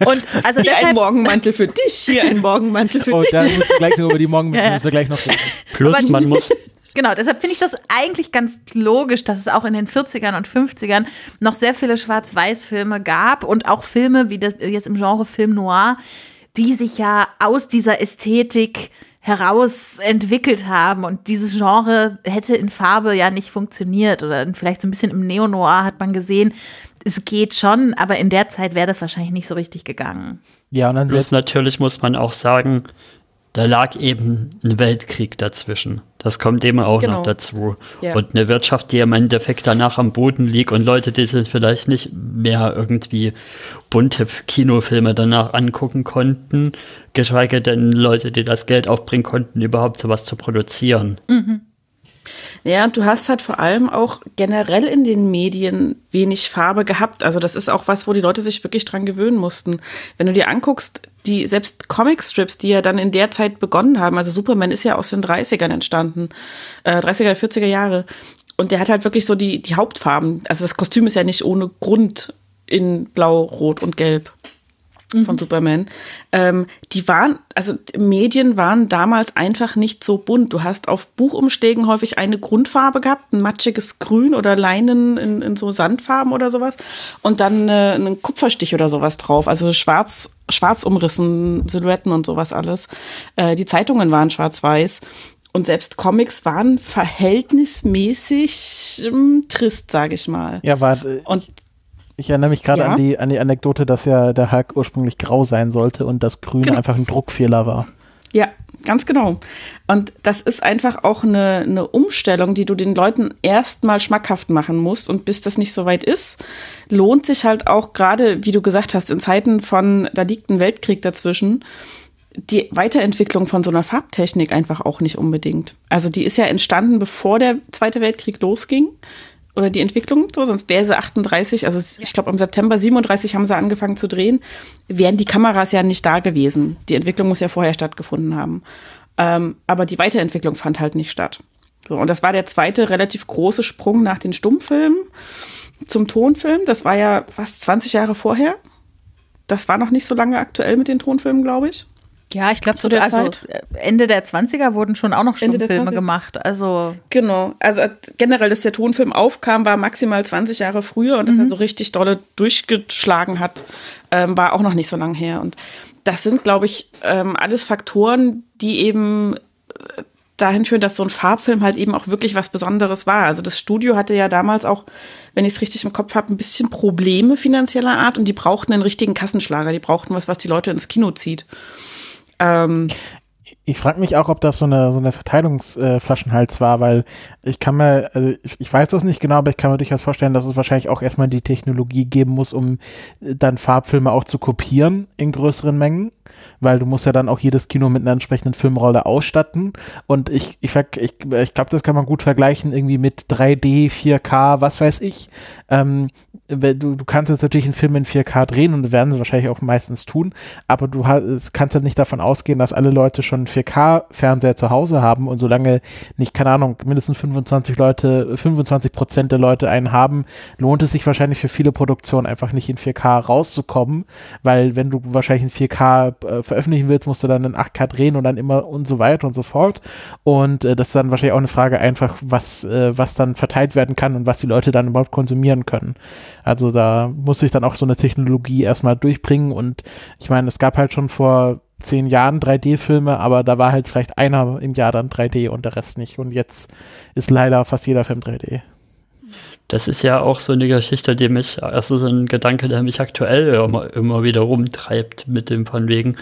und also hier deshalb, ein Morgenmantel für dich, hier ein Morgenmantel für oh, dich. Oh, da muss ich gleich noch über die Morgenmäntel ja. müssen gleich noch. Plus man muss Genau, deshalb finde ich das eigentlich ganz logisch, dass es auch in den 40ern und 50ern noch sehr viele Schwarz-Weiß-Filme gab und auch Filme wie das, jetzt im Genre Film Noir, die sich ja aus dieser Ästhetik heraus entwickelt haben. Und dieses Genre hätte in Farbe ja nicht funktioniert. Oder vielleicht so ein bisschen im Neo-Noir hat man gesehen, es geht schon, aber in der Zeit wäre das wahrscheinlich nicht so richtig gegangen. Ja, und dann Plus natürlich muss man auch sagen, da lag eben ein Weltkrieg dazwischen. Das kommt eben auch genau. noch dazu. Ja. Und eine Wirtschaft, die im Endeffekt danach am Boden liegt und Leute, die sich vielleicht nicht mehr irgendwie bunte Kinofilme danach angucken konnten, geschweige denn Leute, die das Geld aufbringen konnten, überhaupt sowas zu produzieren. Mhm. Ja, du hast halt vor allem auch generell in den Medien wenig Farbe gehabt. Also das ist auch was, wo die Leute sich wirklich dran gewöhnen mussten. Wenn du dir anguckst, die selbst Comicstrips, die ja dann in der Zeit begonnen haben, also Superman ist ja aus den 30ern entstanden, äh, 30er, 40er Jahre. Und der hat halt wirklich so die, die Hauptfarben. Also das Kostüm ist ja nicht ohne Grund in Blau, Rot und Gelb mhm. von Superman. Ähm, die waren, also Medien waren damals einfach nicht so bunt. Du hast auf Buchumschlägen häufig eine Grundfarbe gehabt, ein matschiges Grün oder Leinen in, in so Sandfarben oder sowas und dann äh, einen Kupferstich oder sowas drauf. Also schwarz, schwarz umrissen, Silhouetten und sowas alles. Äh, die Zeitungen waren schwarz-weiß. und selbst Comics waren verhältnismäßig ähm, trist, sage ich mal. Ja, war. Und ich erinnere mich gerade ja. an, die, an die Anekdote, dass ja der Hulk ursprünglich grau sein sollte und das Grün genau. einfach ein Druckfehler war. Ja, ganz genau. Und das ist einfach auch eine, eine Umstellung, die du den Leuten erstmal schmackhaft machen musst. Und bis das nicht so weit ist, lohnt sich halt auch gerade, wie du gesagt hast, in Zeiten von, da liegt ein Weltkrieg dazwischen, die Weiterentwicklung von so einer Farbtechnik einfach auch nicht unbedingt. Also die ist ja entstanden, bevor der Zweite Weltkrieg losging oder die Entwicklung, so, sonst wäre sie 38, also ich glaube im September 37 haben sie angefangen zu drehen, wären die Kameras ja nicht da gewesen. Die Entwicklung muss ja vorher stattgefunden haben. Ähm, aber die Weiterentwicklung fand halt nicht statt. So, und das war der zweite relativ große Sprung nach den Stummfilmen zum Tonfilm. Das war ja fast 20 Jahre vorher. Das war noch nicht so lange aktuell mit den Tonfilmen, glaube ich. Ja, ich glaube, so der also Ende der 20er wurden schon auch noch Stummfilme gemacht. Also genau, also generell, dass der Tonfilm aufkam, war maximal 20 Jahre früher und dass er mhm. so richtig dolle durchgeschlagen hat, ähm, war auch noch nicht so lange her. Und das sind, glaube ich, ähm, alles Faktoren, die eben äh, dahin führen, dass so ein Farbfilm halt eben auch wirklich was Besonderes war. Also das Studio hatte ja damals auch, wenn ich es richtig im Kopf habe, ein bisschen Probleme finanzieller Art und die brauchten einen richtigen Kassenschlager. Die brauchten was, was die Leute ins Kino zieht. Ähm, ich frage mich auch, ob das so eine, so eine Verteilungsflaschenhals äh, war, weil ich kann mir, also ich, ich, weiß das nicht genau, aber ich kann mir durchaus vorstellen, dass es wahrscheinlich auch erstmal die Technologie geben muss, um äh, dann Farbfilme auch zu kopieren in größeren Mengen weil du musst ja dann auch jedes Kino mit einer entsprechenden Filmrolle ausstatten. Und ich, ich, ich, ich glaube, das kann man gut vergleichen irgendwie mit 3D, 4K, was weiß ich. Ähm, du, du kannst jetzt natürlich einen Film in 4K drehen und werden sie wahrscheinlich auch meistens tun, aber du hast, kannst ja nicht davon ausgehen, dass alle Leute schon 4K-Fernseher zu Hause haben und solange nicht, keine Ahnung, mindestens 25 Leute, 25 Prozent der Leute einen haben, lohnt es sich wahrscheinlich für viele Produktionen einfach nicht in 4K rauszukommen, weil wenn du wahrscheinlich in 4K äh, veröffentlichen willst, musst du dann in 8K drehen und dann immer und so weiter und so fort. Und äh, das ist dann wahrscheinlich auch eine Frage einfach, was, äh, was dann verteilt werden kann und was die Leute dann überhaupt konsumieren können. Also da muss ich dann auch so eine Technologie erstmal durchbringen und ich meine, es gab halt schon vor zehn Jahren 3D-Filme, aber da war halt vielleicht einer im Jahr dann 3D und der Rest nicht. Und jetzt ist leider fast jeder Film 3D. Das ist ja auch so eine Geschichte, die mich, also so ein Gedanke, der mich aktuell immer, immer wieder rumtreibt mit dem von wegen,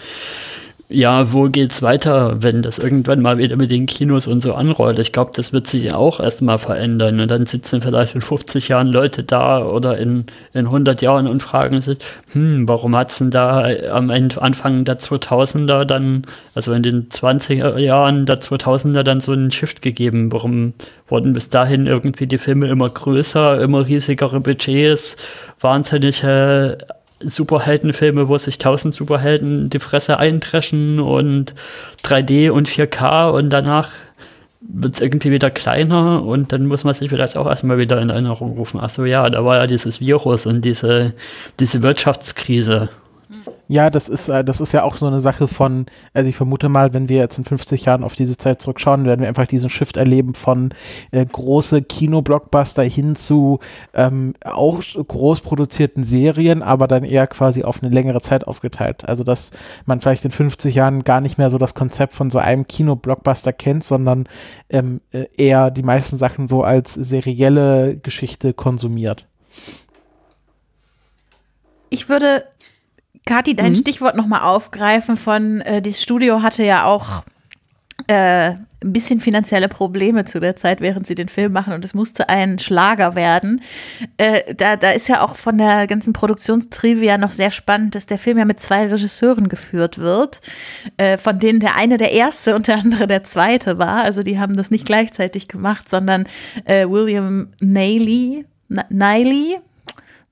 ja, wo geht's weiter, wenn das irgendwann mal wieder mit den Kinos und so anrollt? Ich glaube, das wird sich auch erstmal verändern. Und dann sitzen vielleicht in 50 Jahren Leute da oder in, in 100 Jahren und fragen sich, hm, warum hat's denn da am Ende, Anfang der 2000er dann, also in den 20er Jahren der 2000er dann so einen Shift gegeben? Warum wurden bis dahin irgendwie die Filme immer größer, immer riesigere Budgets, wahnsinnige Superheldenfilme, wo sich tausend Superhelden die Fresse eindreschen und 3D und 4K und danach wird es irgendwie wieder kleiner und dann muss man sich vielleicht auch erstmal wieder in Erinnerung rufen. Achso, ja, da war ja dieses Virus und diese, diese Wirtschaftskrise. Ja, das ist, äh, das ist ja auch so eine Sache von, also ich vermute mal, wenn wir jetzt in 50 Jahren auf diese Zeit zurückschauen, werden wir einfach diesen Shift erleben von äh, große Kinoblockbuster hin zu ähm, auch groß produzierten Serien, aber dann eher quasi auf eine längere Zeit aufgeteilt. Also dass man vielleicht in 50 Jahren gar nicht mehr so das Konzept von so einem Kinoblockbuster kennt, sondern ähm, äh, eher die meisten Sachen so als serielle Geschichte konsumiert. Ich würde Kathi, dein mhm. Stichwort nochmal aufgreifen von, äh, das Studio hatte ja auch äh, ein bisschen finanzielle Probleme zu der Zeit, während sie den Film machen und es musste ein Schlager werden. Äh, da, da ist ja auch von der ganzen Produktionstrivia noch sehr spannend, dass der Film ja mit zwei Regisseuren geführt wird, äh, von denen der eine der erste und der andere der zweite war. Also die haben das nicht gleichzeitig gemacht, sondern äh, William Naley, Niley,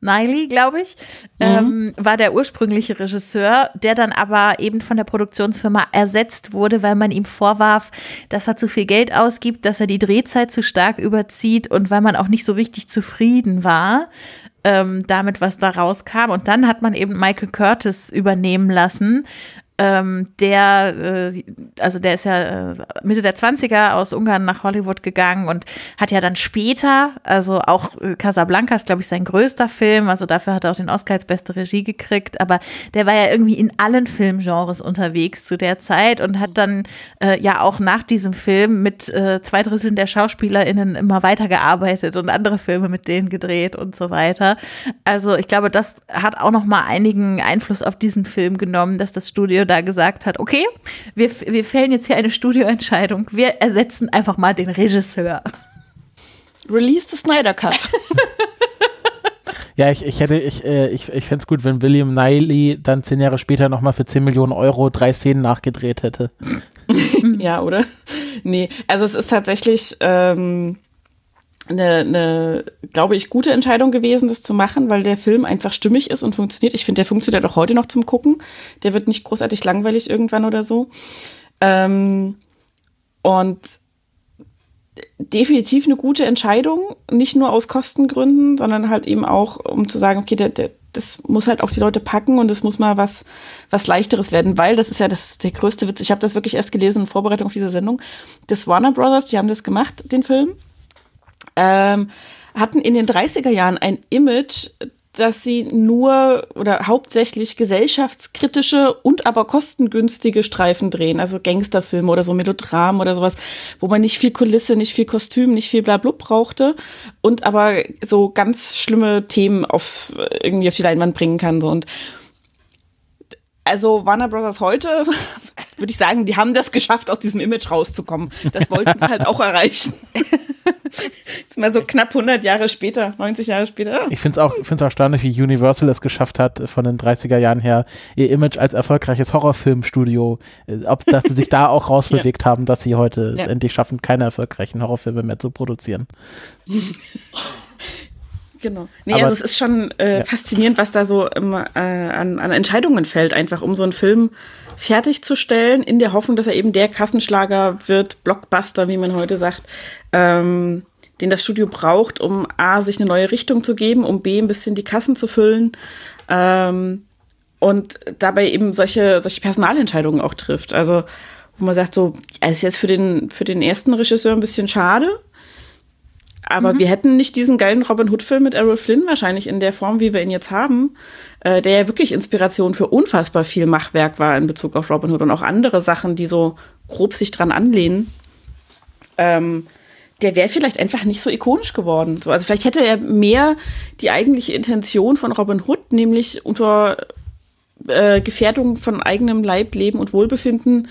Niley, glaube ich, mhm. ähm, war der ursprüngliche Regisseur, der dann aber eben von der Produktionsfirma ersetzt wurde, weil man ihm vorwarf, dass er zu viel Geld ausgibt, dass er die Drehzeit zu stark überzieht und weil man auch nicht so richtig zufrieden war ähm, damit, was da rauskam. Und dann hat man eben Michael Curtis übernehmen lassen, ähm, der, äh, also der ist ja äh, Mitte der 20er aus Ungarn nach Hollywood gegangen und hat ja dann später, also auch äh, Casablanca ist, glaube ich, sein größter Film, also dafür hat er auch den Oscar als beste Regie gekriegt, aber der war ja irgendwie in allen Filmgenres unterwegs zu der Zeit und hat dann äh, ja auch nach diesem Film mit äh, zwei Dritteln der SchauspielerInnen immer weitergearbeitet und andere Filme mit denen gedreht und so weiter. Also ich glaube, das hat auch noch mal einigen Einfluss auf diesen Film genommen, dass das Studio da gesagt hat, okay, wir, wir fällen jetzt hier eine Studioentscheidung, wir ersetzen einfach mal den Regisseur. Release the Snyder Cut. Ja, ich, ich hätte, ich, äh, ich, ich fände es gut, wenn William Niley dann zehn Jahre später nochmal für 10 Millionen Euro drei Szenen nachgedreht hätte. ja, oder? Nee, also es ist tatsächlich ähm, eine, eine, glaube ich, gute Entscheidung gewesen, das zu machen, weil der Film einfach stimmig ist und funktioniert. Ich finde, der funktioniert auch heute noch zum Gucken. Der wird nicht großartig langweilig irgendwann oder so. Ähm, und definitiv eine gute Entscheidung, nicht nur aus Kostengründen, sondern halt eben auch, um zu sagen, okay, der, der, das muss halt auch die Leute packen und es muss mal was, was leichteres werden, weil das ist ja das, der größte Witz. Ich habe das wirklich erst gelesen in Vorbereitung auf diese Sendung. Das Warner Brothers, die haben das gemacht, den Film ähm, hatten in den 30er Jahren ein Image, dass sie nur oder hauptsächlich gesellschaftskritische und aber kostengünstige Streifen drehen, also Gangsterfilme oder so Melodramen oder sowas, wo man nicht viel Kulisse, nicht viel Kostüm, nicht viel Blablub brauchte und aber so ganz schlimme Themen aufs, irgendwie auf die Leinwand bringen kann. So. Und also Warner Brothers heute, würde ich sagen, die haben das geschafft, aus diesem Image rauszukommen. Das wollten sie halt auch erreichen. Jetzt mal so knapp 100 Jahre später, 90 Jahre später. Ich finde es auch, find's auch erstaunlich, wie Universal es geschafft hat, von den 30er Jahren her, ihr Image als erfolgreiches Horrorfilmstudio, äh, ob dass sie sich da auch rausbewegt ja. haben, dass sie heute ja. endlich schaffen, keine erfolgreichen Horrorfilme mehr zu produzieren. Genau. Nee, Aber, also es ist schon äh, ja. faszinierend, was da so immer, äh, an, an Entscheidungen fällt, einfach um so einen Film fertigzustellen, in der Hoffnung, dass er eben der Kassenschlager wird, Blockbuster, wie man heute sagt, ähm, den das Studio braucht, um A, sich eine neue Richtung zu geben, um B, ein bisschen die Kassen zu füllen ähm, und dabei eben solche, solche Personalentscheidungen auch trifft. Also, wo man sagt, so, es ist jetzt für den, für den ersten Regisseur ein bisschen schade, aber mhm. wir hätten nicht diesen geilen Robin Hood-Film mit Errol Flynn wahrscheinlich in der Form, wie wir ihn jetzt haben, äh, der ja wirklich Inspiration für unfassbar viel Machwerk war in Bezug auf Robin Hood und auch andere Sachen, die so grob sich dran anlehnen. Ähm, der wäre vielleicht einfach nicht so ikonisch geworden. So, also vielleicht hätte er mehr die eigentliche Intention von Robin Hood, nämlich unter äh, Gefährdung von eigenem Leib, Leben und Wohlbefinden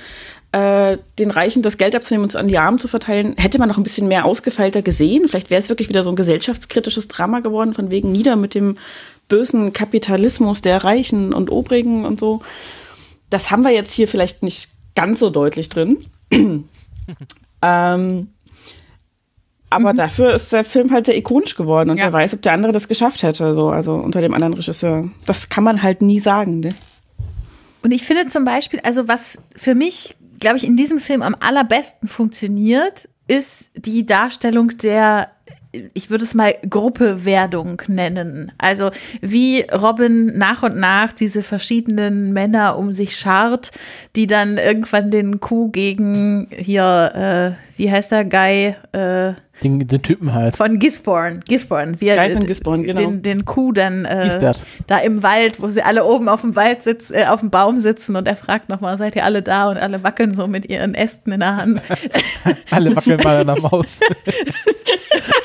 äh, den Reichen das Geld abzunehmen und es an die Armen zu verteilen, hätte man noch ein bisschen mehr ausgefeilter gesehen. Vielleicht wäre es wirklich wieder so ein gesellschaftskritisches Drama geworden, von wegen nieder mit dem bösen Kapitalismus der Reichen und Obrigen und so. Das haben wir jetzt hier vielleicht nicht ganz so deutlich drin. ähm, aber mhm. dafür ist der Film halt sehr ikonisch geworden und ja. wer weiß, ob der andere das geschafft hätte, so, also unter dem anderen Regisseur. Das kann man halt nie sagen, ne? Und ich finde zum Beispiel, also was für mich glaube ich, in diesem Film am allerbesten funktioniert, ist die Darstellung der ich würde es mal Gruppewerdung nennen. Also wie Robin nach und nach diese verschiedenen Männer um sich schart, die dann irgendwann den Kuh gegen hier, äh, wie heißt der Guy? Äh, den, den, Typen halt. Von Gisborne. Gisborne. Wie er, von Gisborne, genau. Den, den Kuh dann äh, da im Wald, wo sie alle oben auf dem Wald sitzen, äh, auf dem Baum sitzen und er fragt nochmal, seid ihr alle da? Und alle wackeln so mit ihren Ästen in der Hand. alle wackeln mal an der Maus.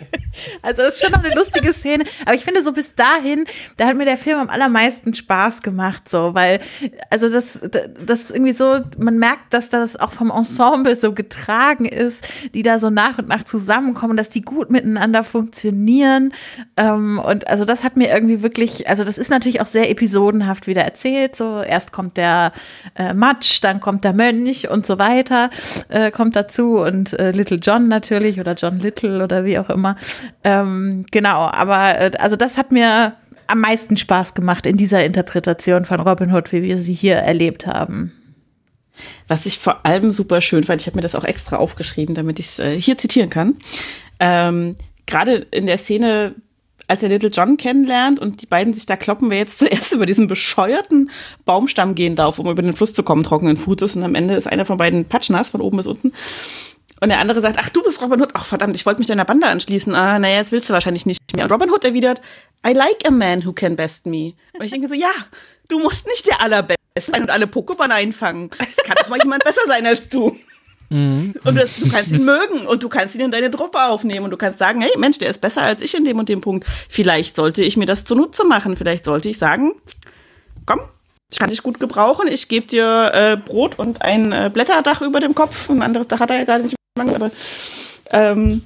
also es ist schon noch eine lustige Szene, aber ich finde so bis dahin, da hat mir der Film am allermeisten Spaß gemacht, so, weil, also das, das irgendwie so, man merkt, dass das auch vom Ensemble so getragen ist, die da so nach und nach zusammenkommen, dass die gut miteinander funktionieren ähm, und also das hat mir irgendwie wirklich, also das ist natürlich auch sehr episodenhaft wieder erzählt, so erst kommt der äh, Matsch, dann kommt der Mönch und so weiter, äh, kommt dazu und äh, Little John natürlich oder John Little oder wie auch immer. Ähm, genau, aber äh, also das hat mir am meisten Spaß gemacht in dieser Interpretation von Robin Hood, wie wir sie hier erlebt haben. Was ich vor allem super schön fand, ich habe mir das auch extra aufgeschrieben, damit ich es äh, hier zitieren kann. Ähm, Gerade in der Szene, als er Little John kennenlernt und die beiden sich da kloppen, wer jetzt zuerst über diesen bescheuerten Baumstamm gehen darf, um über den Fluss zu kommen, trockenen Fußes. Und am Ende ist einer von beiden patschnass, von oben bis unten. Und der andere sagt, ach, du bist Robin Hood. Ach, verdammt, ich wollte mich deiner Bande anschließen. Ah, naja, jetzt willst du wahrscheinlich nicht mehr. Und Robin Hood erwidert, I like a man who can best me. Und ich denke so, ja, du musst nicht der Allerbeste sein und alle Pokémon einfangen. Es kann doch mal jemand besser sein als du. Und das, du kannst ihn mögen und du kannst ihn in deine Truppe aufnehmen und du kannst sagen, hey Mensch, der ist besser als ich in dem und dem Punkt. Vielleicht sollte ich mir das zunutze machen. Vielleicht sollte ich sagen, komm, ich kann dich gut gebrauchen. Ich gebe dir äh, Brot und ein äh, Blätterdach über dem Kopf. Ein anderes Dach hat er ja gerade nicht mehr, aber ähm,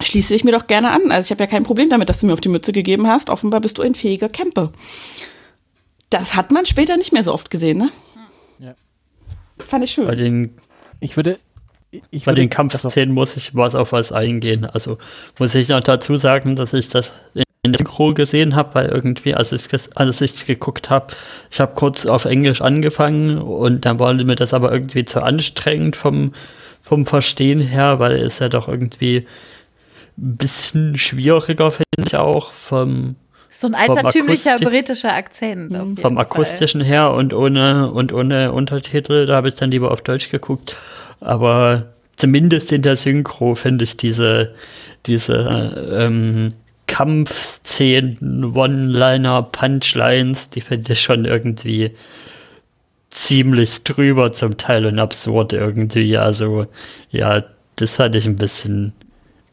schließe ich mir doch gerne an. Also ich habe ja kein Problem damit, dass du mir auf die Mütze gegeben hast. Offenbar bist du ein fähiger Camper. Das hat man später nicht mehr so oft gesehen, ne? Ja. Fand ich schön. Bei den, Ich würde. Ich bei würde den Kampfszenen muss ich was auf was eingehen. Also muss ich noch dazu sagen, dass ich das in der Synchro gesehen habe, weil irgendwie, als ich, als ich geguckt habe, ich habe kurz auf Englisch angefangen und dann war mir das aber irgendwie zu anstrengend vom, vom Verstehen her, weil es ja doch irgendwie ein bisschen schwieriger, finde ich auch, vom, So ein altertümlicher britischer Akzent. auf jeden vom Fall. akustischen her und ohne und ohne Untertitel, da habe ich dann lieber auf Deutsch geguckt. Aber zumindest in der Synchro finde ich diese, diese ähm, Kampfszenen, One-Liner, Punchlines, die finde ich schon irgendwie ziemlich drüber zum Teil und absurd irgendwie. Also ja, das fand ich ein bisschen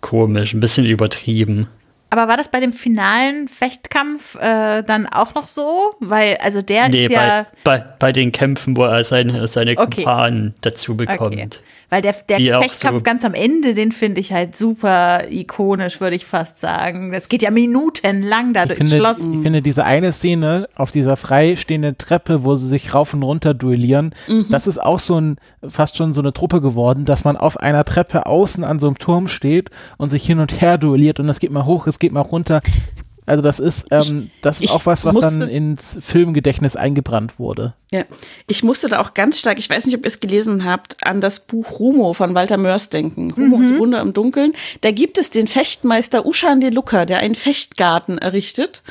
komisch, ein bisschen übertrieben. Aber war das bei dem finalen Fechtkampf äh, dann auch noch so? Weil, also der Nee, ist ja. bei, bei, bei den Kämpfen, wo er seine, seine Okay. Kumpanen dazu bekommt. Okay. Weil der, der Fechtkampf so- ganz am Ende, den finde ich halt super ikonisch, würde ich fast sagen. Das geht ja minutenlang da Ich durchs finde, Schloss. ich finde diese eine Szene auf dieser freistehenden Treppe, wo sie sich rauf und runter duellieren, das ist auch so ein, fast schon so eine Truppe geworden, dass man auf einer Treppe außen an so einem Turm steht und sich hin und her duelliert und es geht mal hoch, es geht mal runter. Also das ist, ähm, das ist ich auch was, was dann musste- ins Filmgedächtnis eingebrannt wurde. Ja, ich musste da auch ganz stark, ich weiß nicht, ob ihr es gelesen habt, an das Buch Rumo von Walter Mörs denken. Rumo und die Wunder im Dunkeln. Da gibt es den Fechtmeister Ushan de Luca, der einen Fechtgarten errichtet,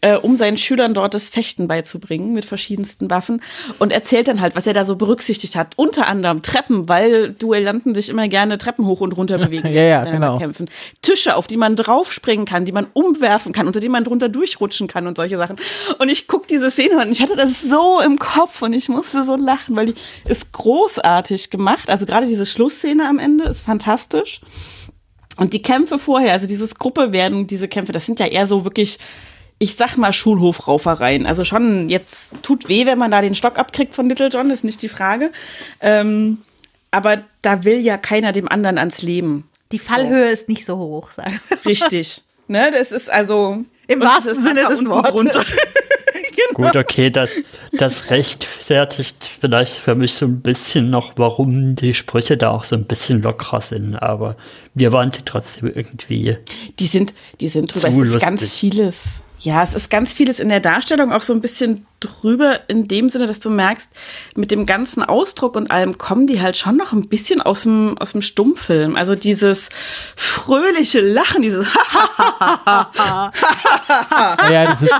äh, um seinen Schülern dort das Fechten beizubringen mit verschiedensten Waffen und erzählt dann halt, was er da so berücksichtigt hat. Unter anderem Treppen, weil Duellanten sich immer gerne Treppen hoch und runter bewegen. Ja, ja, genau. Kämpfen. Tische, auf die man draufspringen kann, die man umwerfen kann, unter die man drunter durchrutschen kann und solche Sachen. Und ich guck diese Szene und ich hatte das so im Kopf und ich musste so lachen, weil die ist großartig gemacht. Also gerade diese Schlussszene am Ende ist fantastisch. Und die Kämpfe vorher, also dieses Gruppe werden, diese Kämpfe, das sind ja eher so wirklich, ich sag mal, Schulhofraufereien. Also schon, jetzt tut weh, wenn man da den Stock abkriegt von Little John, ist nicht die Frage. Ähm, aber da will ja keiner dem anderen ans Leben. Die Fallhöhe ist nicht so hoch, sagen wir. Richtig. ne, das ist also. Im wahrsten ist Sinne des Wortes. drunter. Gut, okay, das, das rechtfertigt vielleicht für mich so ein bisschen noch, warum die Sprüche da auch so ein bisschen lockerer sind, aber wir waren sie trotzdem irgendwie. Die sind, die sind drüber. Es ist ganz vieles. Ja, es ist ganz vieles in der Darstellung auch so ein bisschen drüber, in dem Sinne, dass du merkst, mit dem ganzen Ausdruck und allem kommen die halt schon noch ein bisschen aus dem, aus dem Stummfilm. Also dieses fröhliche Lachen, dieses Ja, das ist,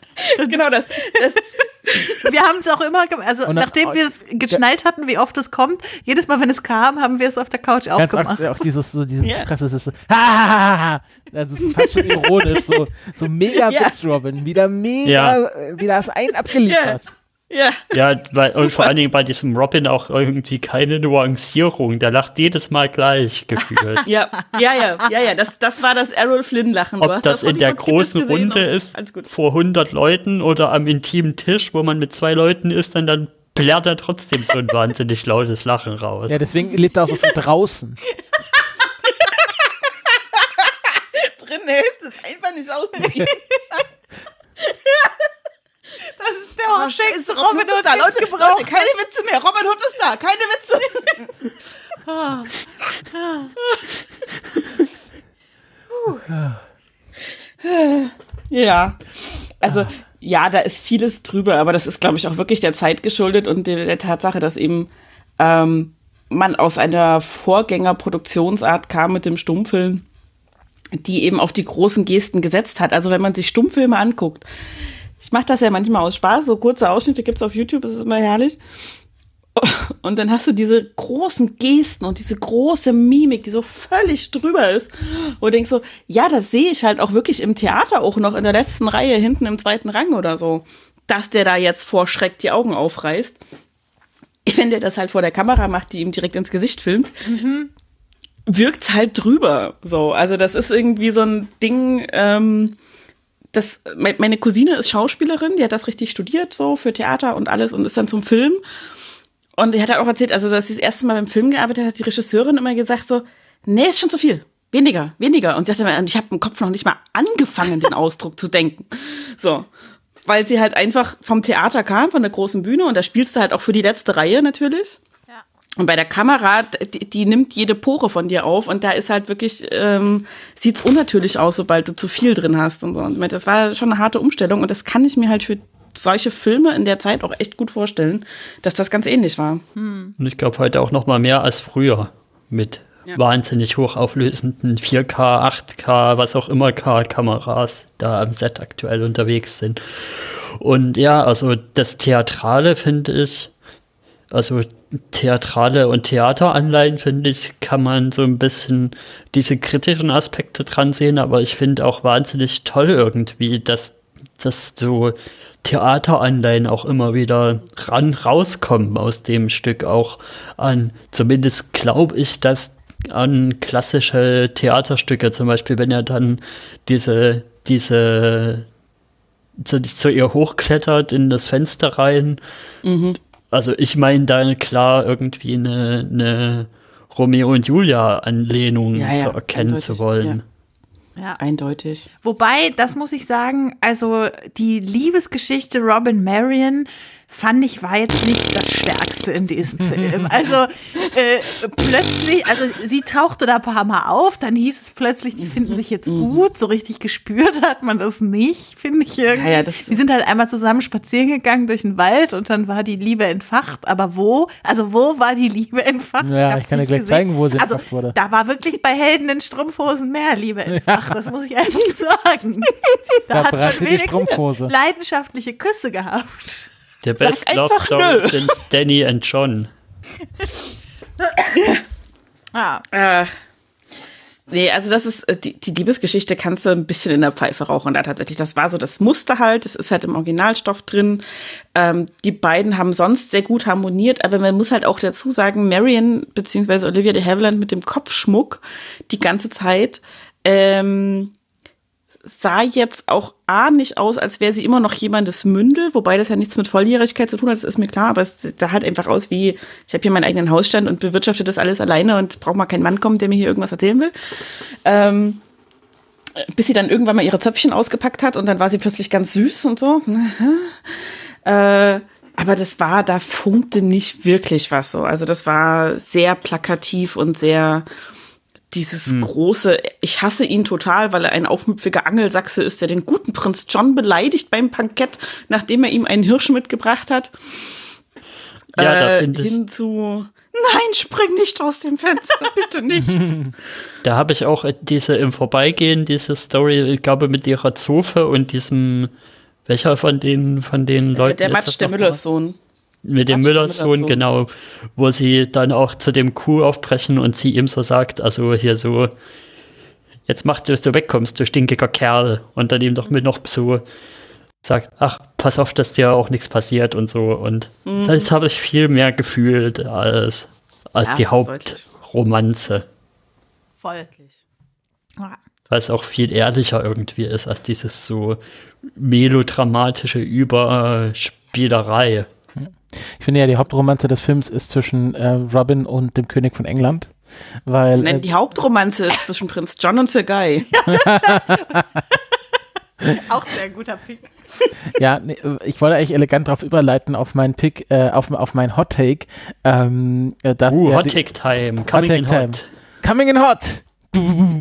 genau das, das Wir haben es auch immer, also dann- nachdem wir es geschnallt hatten, wie oft es kommt, jedes Mal, wenn es kam, haben wir es auf der Couch auch gemacht. auch, auch dieses, so dieses Ja. Das ist so, ha, ha, ha, ha. das ist fast schon ironisch, so, so mega Ja. Witz, Robin, wieder mega, Ja. äh, wieder das ein abgeliefert. Ja. Ja, weil, und vor allen Dingen bei diesem Robin auch irgendwie keine Nuancierung. Der lacht jedes Mal gleich gefühlt. Ja, ja, ja, ja, ja, das, das war das Errol Flynn-Lachen. Du Ob das von in der großen gesehen Runde und- ist, Alles gut. vor 100 Leuten oder am intimen Tisch, wo man mit zwei Leuten ist, dann, dann plärrt er trotzdem so ein wahnsinnig lautes Lachen raus. Ja, deswegen lebt er auch so viel draußen. Drin hältst es einfach nicht aus. Das ist der Oh, Hottext scheiße, Robin Hood da, Leute, gebraucht. Leute, keine Witze mehr. Robin Hood ist da, keine Witze. ja, also ja, da ist vieles drüber, aber das ist, glaube ich, auch wirklich der Zeit geschuldet und der, der Tatsache, dass eben ähm, man aus einer Vorgängerproduktionsart kam mit dem Stummfilm, die eben auf die großen Gesten gesetzt hat. Also wenn man sich Stummfilme anguckt, ich mache das ja manchmal aus Spaß, so kurze Ausschnitte gibt's auf YouTube, das ist immer herrlich. Und dann hast du diese großen Gesten und diese große Mimik, die so völlig drüber ist. Wo du denkst so, ja, das sehe ich halt auch wirklich im Theater auch noch in der letzten Reihe, hinten im zweiten Rang oder so. Dass der da jetzt vor Schreck die Augen aufreißt. Wenn der das halt vor der Kamera macht, die ihm direkt ins Gesicht filmt, mhm. wirkt's halt drüber. So, also das ist irgendwie so ein Ding, ähm, das, meine Cousine ist Schauspielerin, die hat das richtig studiert, so für Theater und alles und ist dann zum Film. Und die hat auch erzählt, also dass sie das erste Mal beim Film gearbeitet hat, die Regisseurin immer gesagt so, nee, ist schon zu viel. Weniger, weniger. Und sie sagte immer, ich habe im Kopf noch nicht mal angefangen, den Ausdruck zu denken. So. Weil sie halt einfach vom Theater kam, von der großen Bühne und da spielst du halt auch für die letzte Reihe natürlich. Und bei der Kamera, die, die, nimmt jede Pore von dir auf und da ist halt wirklich, ähm, sieht's unnatürlich aus, sobald du zu viel drin hast und so. Und das war schon eine harte Umstellung und das kann ich mir halt für solche Filme in der Zeit auch echt gut vorstellen, dass das ganz ähnlich war. Hm. Und ich glaube heute auch noch mal mehr als früher mit ja. wahnsinnig hochauflösenden 4K, 8K, was auch immer K-Kameras da am Set aktuell unterwegs sind. Und ja, also das Theatrale finde ich, also Theatrale und Theateranleihen, finde ich, kann man so ein bisschen diese kritischen Aspekte dran sehen, aber ich finde auch wahnsinnig toll irgendwie, dass das so Theateranleihen auch immer wieder ran rauskommen aus dem Stück auch an. Zumindest glaube ich, dass an klassische Theaterstücke, zum Beispiel, wenn er dann diese, diese zu, zu ihr hochklettert in das Fenster rein. Mhm. Also ich meine da klar irgendwie eine, eine Romeo und Julia Anlehnung ja, ja, zu erkennen zu wollen. Ja. Ja. Eindeutig. Wobei, das muss ich sagen, also die Liebesgeschichte Robin Marion fand ich war jetzt nicht das Stärkste in diesem Film. Also äh, plötzlich, also sie tauchte da ein paar Mal auf, dann hieß es plötzlich, die finden sich jetzt gut. So richtig gespürt hat man das nicht, finde ich irgendwie. Ja, ja, die sind halt einmal zusammen spazieren gegangen durch den Wald und dann war die Liebe entfacht. Aber wo? Also wo war die Liebe entfacht? Ja, ich, ich kann dir gleich gesehen. zeigen, wo sie also, entfacht wurde. Da war wirklich bei Helden in Strumpfhosen mehr Liebe entfacht. Ja. Das muss ich einfach sagen. Da, da hat man wenigstens leidenschaftliche Küsse gehabt. Der Best Love Story sind Danny und John. ah. Äh, nee, also das ist, äh, die, die Liebesgeschichte kannst du ein bisschen in der Pfeife rauchen da tatsächlich. Das war so das Muster halt, das ist halt im Originalstoff drin. Ähm, die beiden haben sonst sehr gut harmoniert, aber man muss halt auch dazu sagen, Marion bzw. Olivia de Havilland mit dem Kopfschmuck die ganze Zeit ähm, sah jetzt auch A nicht aus, als wäre sie immer noch jemandes Mündel, wobei das ja nichts mit Volljährigkeit zu tun hat, das ist mir klar, aber es sah halt einfach aus wie, ich habe hier meinen eigenen Hausstand und bewirtschafte das alles alleine und braucht mal keinen Mann kommen, der mir hier irgendwas erzählen will. Ähm, bis sie dann irgendwann mal ihre Zöpfchen ausgepackt hat und dann war sie plötzlich ganz süß und so. äh, aber das war, da funkte nicht wirklich was so. Also das war sehr plakativ und sehr dieses hm. große, ich hasse ihn total, weil er ein aufmüpfiger Angelsachse ist, der den guten Prinz John beleidigt beim Bankett, nachdem er ihm einen Hirsch mitgebracht hat. Ja, äh, hin zu Nein, spring nicht aus dem Fenster, bitte nicht. da habe ich auch diese im Vorbeigehen, diese Story, ich glaube, mit ihrer Zofe und diesem, welcher von den, von den äh, Leuten? Der Matsch, der Müllers Sohn. Mit dem Müllersohn, genau, wo sie dann auch zu dem Kuh aufbrechen und sie ihm so sagt, also hier so, jetzt mach, dass du wegkommst, du stinkiger Kerl. Und dann ihm doch mit noch so sagt, ach, pass auf, dass dir auch nichts passiert und so. Und mhm. das habe ich viel mehr gefühlt als, als ja, die Hauptromanze. Voll. Ja. Weil es auch viel ehrlicher irgendwie ist als dieses so melodramatische Überspielerei. Ich finde ja, die Hauptromanze des Films ist zwischen äh, Robin und dem König von England. Weil, Nein, äh, die Hauptromanze ist zwischen Prinz John und Sir Guy. Auch sehr guter Pick. Ja, nee, ich wollte eigentlich elegant darauf überleiten auf meinen Pick, äh, auf, auf meinen Hot Take. Ähm, äh, dass uh, Hot Take Time. Coming hot in Hot. Coming in Hot.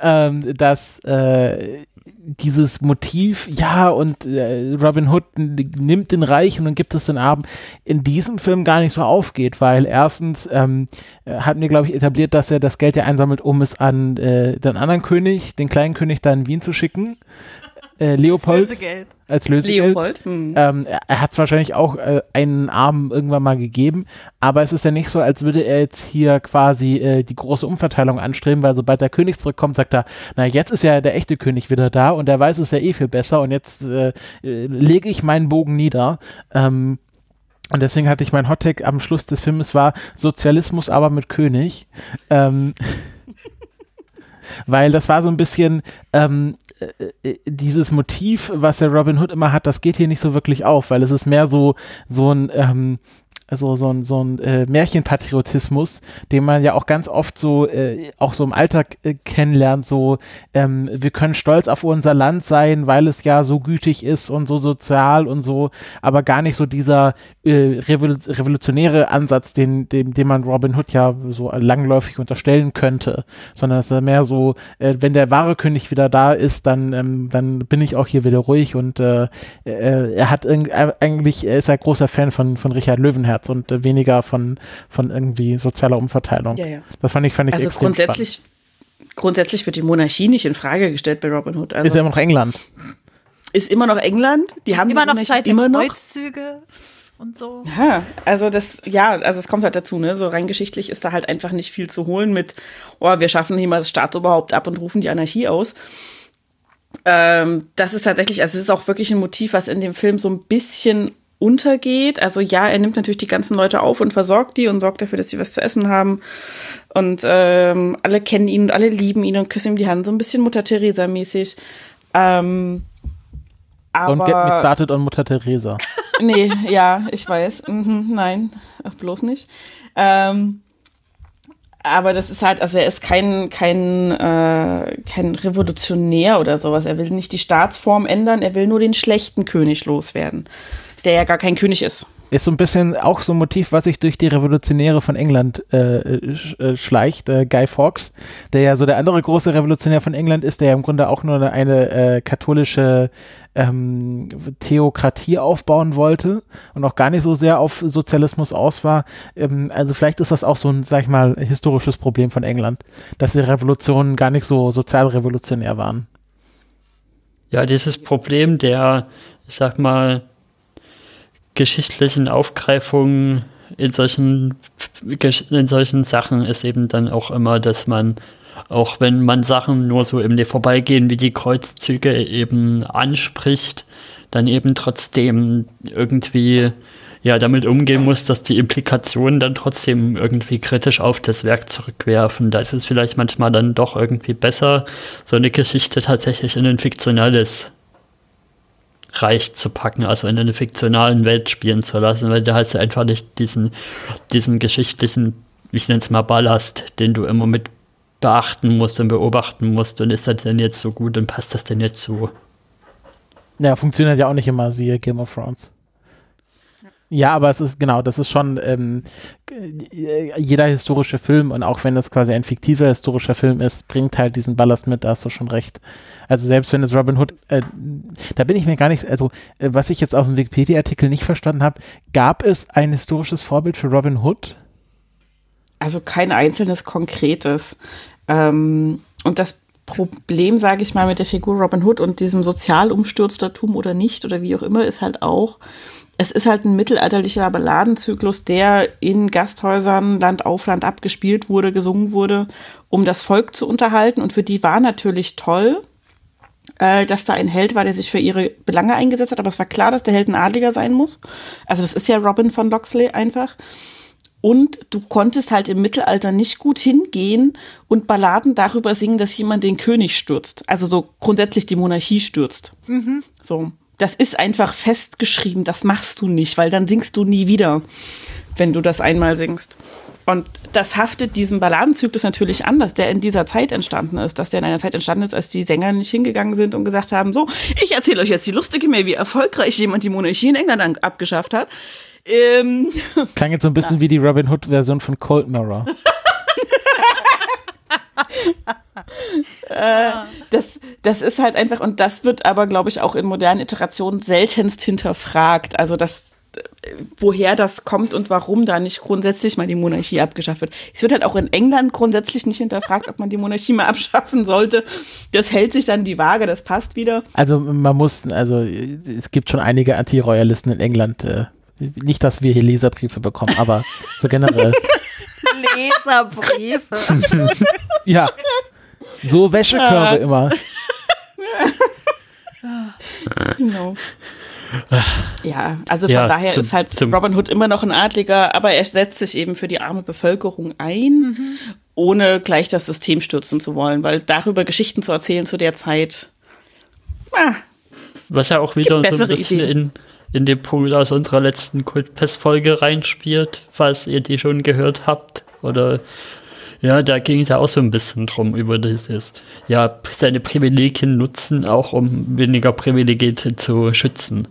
ähm, dass äh, dieses Motiv, ja, und äh, Robin Hood nimmt den Reichen und gibt es den Armen, in diesem Film gar nicht so aufgeht, weil erstens ähm, hatten wir, glaube ich, etabliert, dass er das Geld ja einsammelt, um es an äh, den anderen König, den kleinen König da in Wien zu schicken äh, Leopold. Als Lösegeld. Als Lösegeld. Leopold. Hm. Ähm, er, hat es wahrscheinlich auch äh, einen Arm irgendwann mal gegeben, aber es ist ja nicht so, als würde er jetzt hier quasi äh, die große Umverteilung anstreben, weil sobald der König zurückkommt, sagt er, na jetzt ist ja der echte König wieder da und er weiß es ja eh viel besser und jetzt äh, lege ich meinen Bogen nieder. Ähm, und deswegen hatte ich mein Hottag am Schluss des Filmes war Sozialismus aber mit König. Ähm, weil das war so ein bisschen, ähm, äh, äh, dieses Motiv, was der Robin Hood immer hat, das geht hier nicht so wirklich auf, weil es ist mehr so, so ein, ähm, so, so ein, so ein äh, Märchenpatriotismus, den man ja auch ganz oft so, äh, auch so im Alltag äh, kennenlernt, so, ähm, wir können stolz auf unser Land sein, weil es ja so gütig ist und so sozial und so, aber gar nicht so dieser äh, revolutionäre Ansatz, den, den, den man Robin Hood ja so langläufig unterstellen könnte, sondern es ist mehr so, äh, wenn der wahre König wieder da ist, dann, ähm, dann bin ich auch hier wieder ruhig und äh, äh, er hat eigentlich, er ist ein großer Fan von, von Richard Löwenherz Herz und äh, weniger von, von irgendwie sozialer Umverteilung. Ja, ja. Das fand ich, fand ich also extrem grundsätzlich, spannend. grundsätzlich wird die Monarchie nicht in Frage gestellt bei Robin Hood. Also ist ja immer noch England. Ist immer noch England. Die haben immer noch Zeit immer noch Kreuzzüge und so. Ja, also das, ja, also es kommt halt dazu, ne? So rein geschichtlich ist da halt einfach nicht viel zu holen mit, oh, wir schaffen hier mal das Staatsoberhaupt ab und rufen die Anarchie aus. Ähm, das ist tatsächlich, also es ist auch wirklich ein Motiv, was in dem Film so ein bisschen untergeht. Also ja, er nimmt natürlich die ganzen Leute auf und versorgt die und sorgt dafür, dass sie was zu essen haben. Und ähm, alle kennen ihn und alle lieben ihn und küssen ihm die Hand, so ein bisschen Mutter Teresa mäßig. Ähm, aber, Don't get me started on Mutter Teresa. nee, ja, ich weiß. Mhm, nein, ach, bloß nicht. Ähm, aber das ist halt, also er ist kein, kein, äh, kein Revolutionär oder sowas. Er will nicht die Staatsform ändern, er will nur den schlechten König loswerden der ja gar kein König ist. Ist so ein bisschen auch so ein Motiv, was sich durch die Revolutionäre von England äh, sch äh, schleicht. Äh, Guy Fawkes, der ja so der andere große Revolutionär von England ist, der ja im Grunde auch nur eine, eine äh, katholische ähm, Theokratie aufbauen wollte und auch gar nicht so sehr auf Sozialismus aus war. Ähm, also vielleicht ist das auch so ein, sag ich mal, historisches Problem von England, dass die Revolutionen gar nicht so sozialrevolutionär waren. Ja, dieses Problem der, ich sag mal, geschichtlichen Aufgreifungen in solchen, in solchen Sachen ist eben dann auch immer, dass man, auch wenn man Sachen nur so im Vorbeigehen wie die Kreuzzüge eben anspricht, dann eben trotzdem irgendwie ja damit umgehen muss, dass die Implikationen dann trotzdem irgendwie kritisch auf das Werk zurückwerfen. Da ist es vielleicht manchmal dann doch irgendwie besser, so eine Geschichte tatsächlich in ein fiktionales Reich zu packen, also in eine fiktionalen Welt spielen zu lassen, weil da hast du einfach nicht diesen, diesen geschichtlichen, ich nenne es mal Ballast, den du immer mit beachten musst und beobachten musst. Und ist das denn jetzt so gut und passt das denn jetzt so? Ja, funktioniert ja auch nicht immer, siehe Game of Thrones. Ja, aber es ist genau, das ist schon ähm, jeder historische Film und auch wenn es quasi ein fiktiver historischer Film ist, bringt halt diesen Ballast mit, da hast du schon recht. Also selbst wenn es Robin Hood, äh, da bin ich mir gar nicht, also äh, was ich jetzt auf dem Wikipedia-Artikel nicht verstanden habe, gab es ein historisches Vorbild für Robin Hood? Also kein einzelnes konkretes. Ähm, und das Problem, sage ich mal, mit der Figur Robin Hood und diesem Sozialumstürztertum oder nicht oder wie auch immer, ist halt auch, es ist halt ein mittelalterlicher Balladenzyklus, der in Gasthäusern Land auf Land abgespielt wurde, gesungen wurde, um das Volk zu unterhalten. Und für die war natürlich toll, äh, dass da ein Held war, der sich für ihre Belange eingesetzt hat. Aber es war klar, dass der Held ein Adliger sein muss. Also das ist ja Robin von Loxley einfach. Und du konntest halt im Mittelalter nicht gut hingehen und Balladen darüber singen, dass jemand den König stürzt. Also so grundsätzlich die Monarchie stürzt. Mhm. So. Das ist einfach festgeschrieben, das machst du nicht, weil dann singst du nie wieder, wenn du das einmal singst. Und das haftet diesem Balladenzyklus natürlich an, dass der in dieser Zeit entstanden ist, dass der in einer Zeit entstanden ist, als die Sänger nicht hingegangen sind und gesagt haben, so, ich erzähle euch jetzt die lustige Mail, wie erfolgreich jemand die Monarchie in England abgeschafft hat. Ähm, Klang jetzt so ein bisschen ja. wie die Robin Hood-Version von Cold Mirror. äh, das, das ist halt einfach, und das wird aber, glaube ich, auch in modernen Iterationen seltenst hinterfragt. Also das, woher das kommt und warum da nicht grundsätzlich mal die Monarchie abgeschafft wird. Es wird halt auch in England grundsätzlich nicht hinterfragt, ob man die Monarchie mal abschaffen sollte. Das hält sich dann die Waage, das passt wieder. Also man muss, also es gibt schon einige Anti-Royalisten in England. Äh, nicht, dass wir hier Leserbriefe bekommen, aber so generell. Leserbriefe. ja. So Wäschekörbe Ja. immer. Genau. Ja, also von Ja, daher zum- ist halt zum- Robin Hood immer noch ein Adliger, aber er setzt sich eben für die arme Bevölkerung ein, ohne gleich das System stürzen zu wollen, weil darüber Geschichten zu erzählen zu der Zeit, ah, Was ja auch wieder so ein bisschen Ideen. in, in den Punkt aus unserer letzten Kultpest-Folge reinspielt, falls ihr die schon gehört habt. Oder ja, da ging es ja auch so ein bisschen drum über dieses, ja, seine Privilegien nutzen, auch um weniger Privilegierte zu schützen.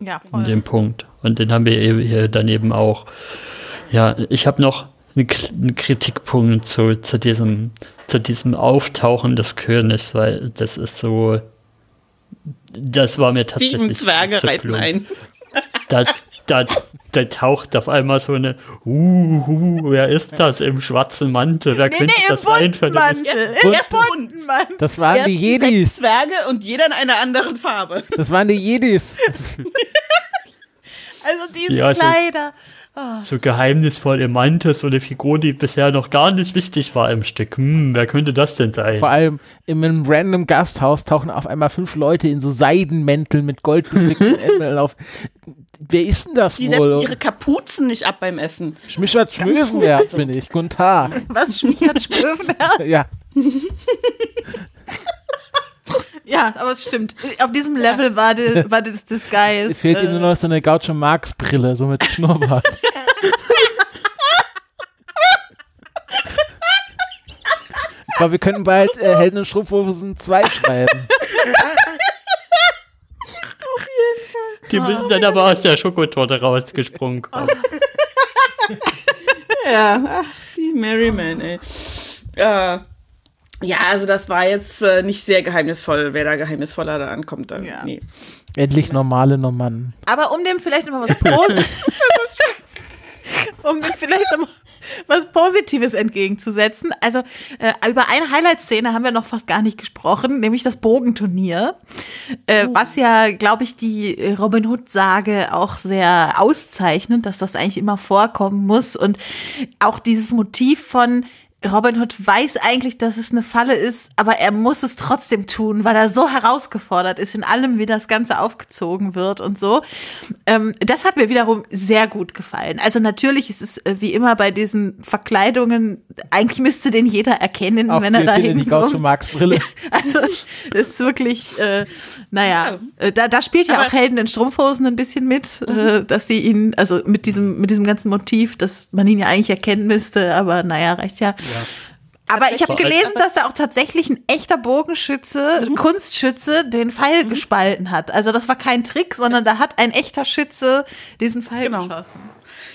Ja, in voll. dem Punkt. Und den haben wir eben hier daneben auch. Ja, ich habe noch einen Kritikpunkt zu, zu, diesem, zu diesem Auftauchen des Königs, weil das ist so. Das war mir tatsächlich. sieben Zwerge zu reiten ein. Da, da, da taucht auf einmal so eine. Uh, uh, wer ist das im schwarzen Mantel? Wer Nee, könnte nee, im das sein? bunten Für den- Mantel. Im bunten Mantel. Das waren die Erst sechs Jedis. Zwerge und jeder in einer anderen Farbe. Das waren die Jedis. Also diese Ja, so- Kleider. So geheimnisvoll im Mantel, so eine Figur, die bisher noch gar nicht wichtig war im Stück. Hm, wer könnte das denn sein? Vor allem in einem random Gasthaus tauchen auf einmal fünf Leute in so Seidenmänteln mit goldbestickten Ärmeln auf. Wer ist denn das Die wohl? setzen ihre Kapuzen nicht ab beim Essen. Schmischert Schmösenherz bin ich. Guten Tag. Was schmiert Schmöfenherz? Ja, Ja, aber es stimmt. Auf diesem Level war, die, war das Disguise. es fehlt ihm äh, nur noch so eine Gaucho Marx Brille, so mit Schnurrbart. Ich glaube, wir könnten bald äh, Helden und Strumpfhosen 2 schreiben. Die müssen dann aber aus der Schokotorte rausgesprungen kommen. Ja, ach, die Merryman, ey. Äh, ja, also das war jetzt äh, nicht sehr geheimnisvoll, wer da geheimnisvoller da ankommt. Dann, Ja. nee. Endlich normale Normannen. Aber um dem vielleicht nochmal was Positives, um dem vielleicht was Positives entgegenzusetzen. Also äh, über eine Highlight-Szene haben wir noch fast gar nicht gesprochen, nämlich das Bogenturnier, äh, was ja, glaube ich, die Robin Hood-Sage auch sehr auszeichnet, dass das eigentlich immer vorkommen muss und auch dieses Motiv von Robin Hood weiß eigentlich, dass es eine Falle ist, aber er muss es trotzdem tun, weil er so herausgefordert ist in allem, wie das Ganze aufgezogen wird und so. Ähm, das hat mir wiederum sehr gut gefallen. Also natürlich ist es äh, wie immer bei diesen Verkleidungen, eigentlich müsste den jeder erkennen, Auch wenn er da die Gaucho hinkommt. Marx Brille. Also, das ist wirklich, äh, naja, äh, da, da spielt ja Aber- auch Helden in Strumpfhosen ein bisschen mit, äh, dass die ihn, also mit diesem, mit diesem ganzen Motiv, dass man ihn ja eigentlich erkennen müsste, aber naja, reicht ja. Aber ich habe gelesen, dass da auch tatsächlich ein echter Bogenschütze, Kunstschütze, den Pfeil gespalten hat. Also das war kein Trick, sondern da hat ein echter Schütze diesen Pfeil Genau. geschossen.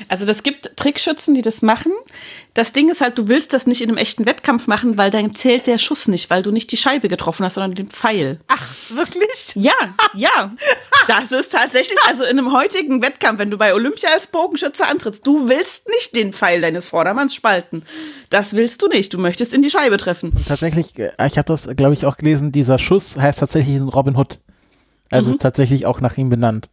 Also das gibt Trickschützen, die das machen. Das Ding ist halt, du willst das nicht in einem echten Wettkampf machen, weil dann zählt der Schuss nicht, weil du nicht die Scheibe getroffen hast, sondern den Pfeil. Ach, wirklich? Ja, ja. Das ist tatsächlich, also in einem heutigen Wettkampf, wenn du bei Olympia als Bogenschütze antrittst, du willst nicht den Pfeil deines Vordermanns spalten. Das willst du nicht. Du möchtest in die Scheibe treffen. Tatsächlich, äh, ich habe das, glaube ich, auch gelesen, dieser Schuss heißt tatsächlich Robin Hood. Also tatsächlich auch nach ihm benannt.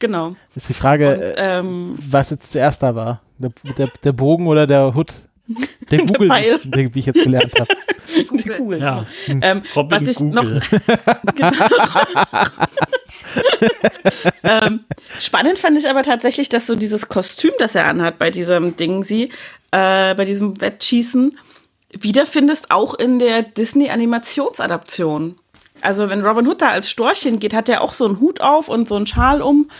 Genau. Ist die Frage, Und, äh, ähm, was jetzt zuerst da war. Der, der, der Bogen oder der Hood? Der Google, Pfeil. der, wie ich jetzt gelernt habe. die Kugel. Ja, Ähm, Robin was ich Google. noch ähm, spannend fand ich aber tatsächlich, dass so dieses Kostüm, das er anhat bei diesem Ding, sie, äh, bei diesem Wettschießen, wiederfindest auch in der Disney-Animationsadaption. Also wenn Robin Hood da als Storchen geht, hat er auch so einen Hut auf und so einen Schal um.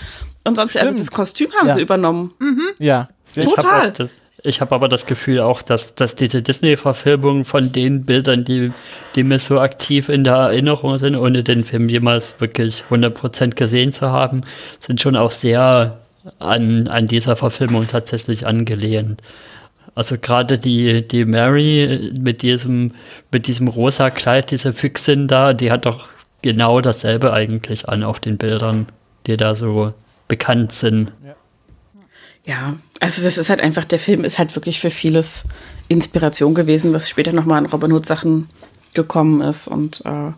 Und sonst, also Stimmt. das Kostüm haben Ja. sie übernommen. Ja. Ich Total. habe ich hab aber das Gefühl auch, dass, dass diese Disney-Verfilmungen von den Bildern, die, die mir so aktiv in der Erinnerung sind, ohne den Film jemals wirklich 100% gesehen zu haben, sind schon auch sehr an, an dieser Verfilmung tatsächlich angelehnt. Also gerade die, die Mary mit diesem, mit diesem rosa Kleid, diese Füchsin da, die hat doch genau dasselbe eigentlich an auf den Bildern, die da so bekannt sind. Ja. also das ist halt einfach, der Film ist halt wirklich für vieles Inspiration gewesen, was später nochmal an Robin Hood Sachen gekommen ist und äh,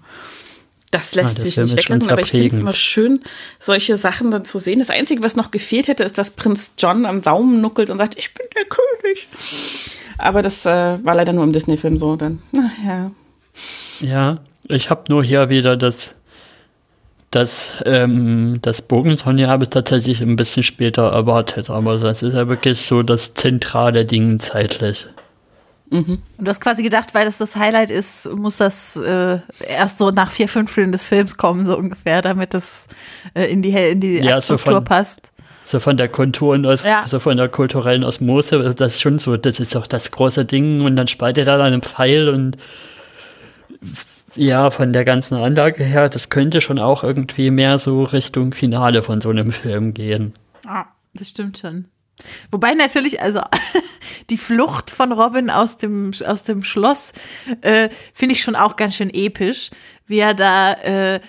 das lässt ah, sich nicht weglassen, aber ich finde es immer schön, solche Sachen dann zu sehen. Das Einzige, was noch gefehlt hätte, ist, dass Prinz John am Daumen nuckelt und sagt, ich bin der König. Aber das äh, war leider nur im Disney-Film so. Dann, naja. Ja, ich habe nur hier wieder das, das, ähm, das Bogenturnier habe ich tatsächlich ein bisschen später erwartet, aber das ist ja wirklich so das zentrale Ding zeitlich. Mhm. Und du hast quasi gedacht, weil das das Highlight ist, muss das äh, erst so nach vier Fünfteln des Films kommen, so ungefähr, damit das äh, in die, in die ja, Struktur so passt. So von der Kontur und aus, ja. so von der kulturellen Osmose, das ist schon so, das ist auch das große Ding und dann spaltet er dann einen Pfeil und ja, von der ganzen Anlage her, das könnte schon auch irgendwie mehr so Richtung Finale von so einem Film gehen. Ah, das stimmt schon. Wobei natürlich, also die Flucht von Robin aus dem, aus dem Schloss äh, finde ich schon auch ganz schön episch, wie er da äh,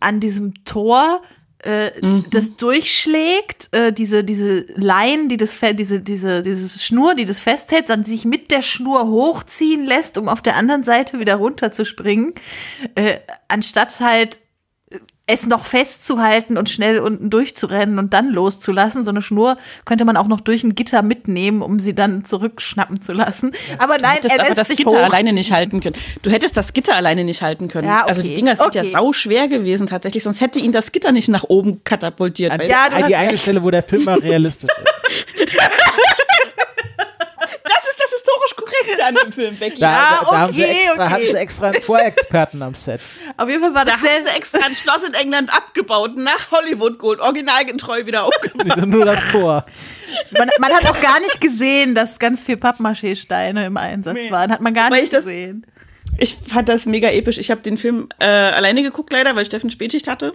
an diesem Tor äh, mhm. das durchschlägt, äh, diese, diese Leinen, die das, diese, diese, diese Schnur, die das festhält, dann sich mit der Schnur hochziehen lässt, um auf der anderen Seite wieder runterzuspringen, äh, anstatt halt es noch festzuhalten und schnell unten durchzurennen und dann loszulassen. So eine Schnur könnte man auch noch durch ein Gitter mitnehmen, um sie dann zurückschnappen zu lassen. Ja. Aber nein, er aber das Gitter hochziehen. alleine nicht halten können. Du hättest das Gitter alleine nicht halten können. Ja, okay. Also die Dinger sind okay. ja sau schwer gewesen tatsächlich, sonst hätte ihn das Gitter nicht nach oben katapultiert. Ja, ja die eine Stelle, wo der Film mal realistisch ist. an dem Film weg. Da, ja, da, da haben sie extra, okay. hatten sie extra einen Vorexperten am Set. Auf jeden Fall war das da sehr, sehr extra ein Schloss in England abgebaut, nach Hollywood Gold, originalgetreu wieder aufgebaut. Nur das Tor. Man, man, hat auch gar nicht gesehen, dass ganz viel Pappmaché-Steine im Einsatz nee. waren. Hat man gar nicht gesehen. ich fand das mega episch. Ich habe den Film äh, alleine geguckt leider, weil Steffen Spätschicht hatte.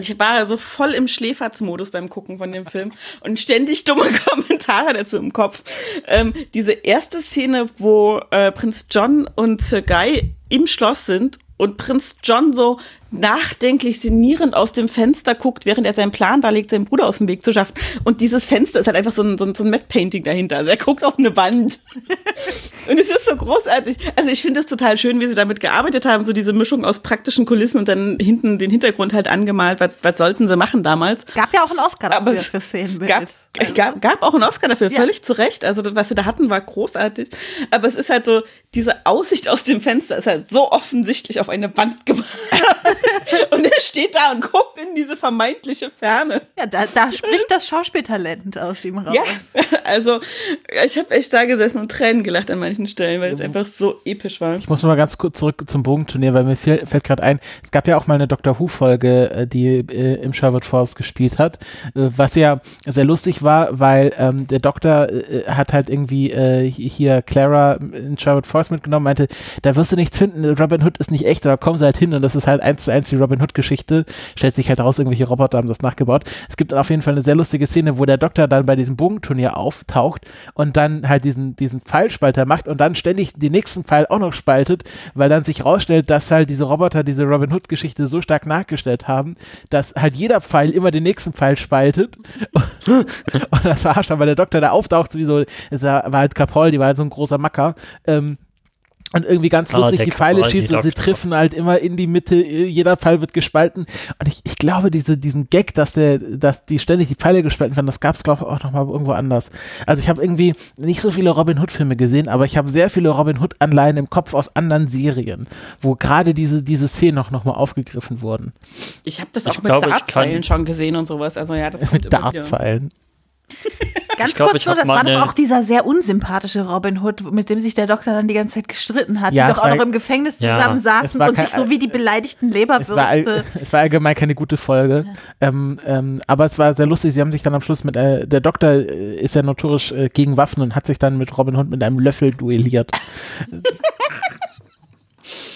Ich war so voll im Schläferzmodus beim Gucken von dem Film und ständig dumme Kommentare dazu im Kopf. Ähm, diese erste Szene, wo äh, Prinz John und Sir Guy im Schloss sind und Prinz John so nachdenklich sinnierend aus dem Fenster guckt, während er seinen Plan darlegt, seinen Bruder aus dem Weg zu schaffen. Und dieses Fenster ist halt einfach so ein, so ein, so ein Matte-Painting dahinter. Also er guckt auf eine Wand. und es ist so großartig. Also ich finde es total schön, wie sie damit gearbeitet haben, so diese Mischung aus praktischen Kulissen und dann hinten den Hintergrund halt angemalt. Was, was sollten sie machen damals? Gab ja auch einen Oscar dafür für Szenenbild. Gab, also. gab, gab auch einen Oscar dafür, ja. völlig zu Recht. Also was sie da hatten, war großartig. Aber es ist halt so, diese Aussicht aus dem Fenster ist halt so offensichtlich auf eine Wand gemalt. und er steht da und guckt in diese vermeintliche Ferne. Ja, da, da spricht das Schauspieltalent aus ihm raus. Ja, also ich habe echt da gesessen und Tränen gelacht an manchen Stellen, weil es einfach so episch war. Ich muss mal ganz kurz zurück zum Bogenturnier, weil mir fällt, fällt gerade ein, es gab ja auch mal eine Doctor Who-Folge, äh, die äh, im Sherwood Forest gespielt hat, äh, was ja sehr lustig war, weil ähm, der Doktor äh, hat halt irgendwie äh, hier Clara in Sherwood Forest mitgenommen, meinte, da wirst du nichts finden, Robin Hood ist nicht echt, da kommen sie halt hin und das ist halt eins zu eins die Robin Hood-Geschichte. Stellt sich halt raus, irgendwelche Roboter haben das nachgebaut. Es gibt auf jeden Fall eine sehr lustige Szene, wo der Doktor dann bei diesem Bogenturnier auftaucht und dann halt diesen, diesen Pfeilspalter macht und dann ständig den nächsten Pfeil auch noch spaltet, weil dann sich rausstellt, dass halt diese Roboter diese Robin Hood-Geschichte so stark nachgestellt haben, dass halt jeder Pfeil immer den nächsten Pfeil spaltet. und das war schon, weil der Doktor da auftaucht, sowieso, es war halt Capol, die war halt so ein großer Macker. Ähm, und irgendwie ganz ah, lustig die Pfeile schießt und sie treffen halt immer in die Mitte, jeder Pfeil wird gespalten. Und ich, ich glaube, diese, diesen Gag, dass der, dass die ständig die Pfeile gespalten werden, das gab es, glaube ich, auch nochmal irgendwo anders. Also ich habe irgendwie nicht so viele Robin Hood-Filme gesehen, aber ich habe sehr viele Robin Hood-Anleihen im Kopf aus anderen Serien, wo gerade diese, diese Szenen auch nochmal aufgegriffen wurden. Ich habe das ich auch mit Dartpfeilen schon gesehen und sowas. Also ja, das mit Dartpfeilen. Ganz glaub, kurz nur, das war doch auch dieser sehr unsympathische Robin Hood, mit dem sich der Doktor dann die ganze Zeit gestritten hat, ja, die doch auch noch im Gefängnis ja, zusammen saßen und kein, sich so wie die beleidigten Leberwürste. Es war, es war allgemein keine gute Folge, ja. ähm, ähm, aber es war sehr lustig. Sie haben sich dann am Schluss mit, äh, der Doktor äh, ist ja notorisch äh, gegen Waffen und hat sich dann mit Robin Hood mit einem Löffel duelliert.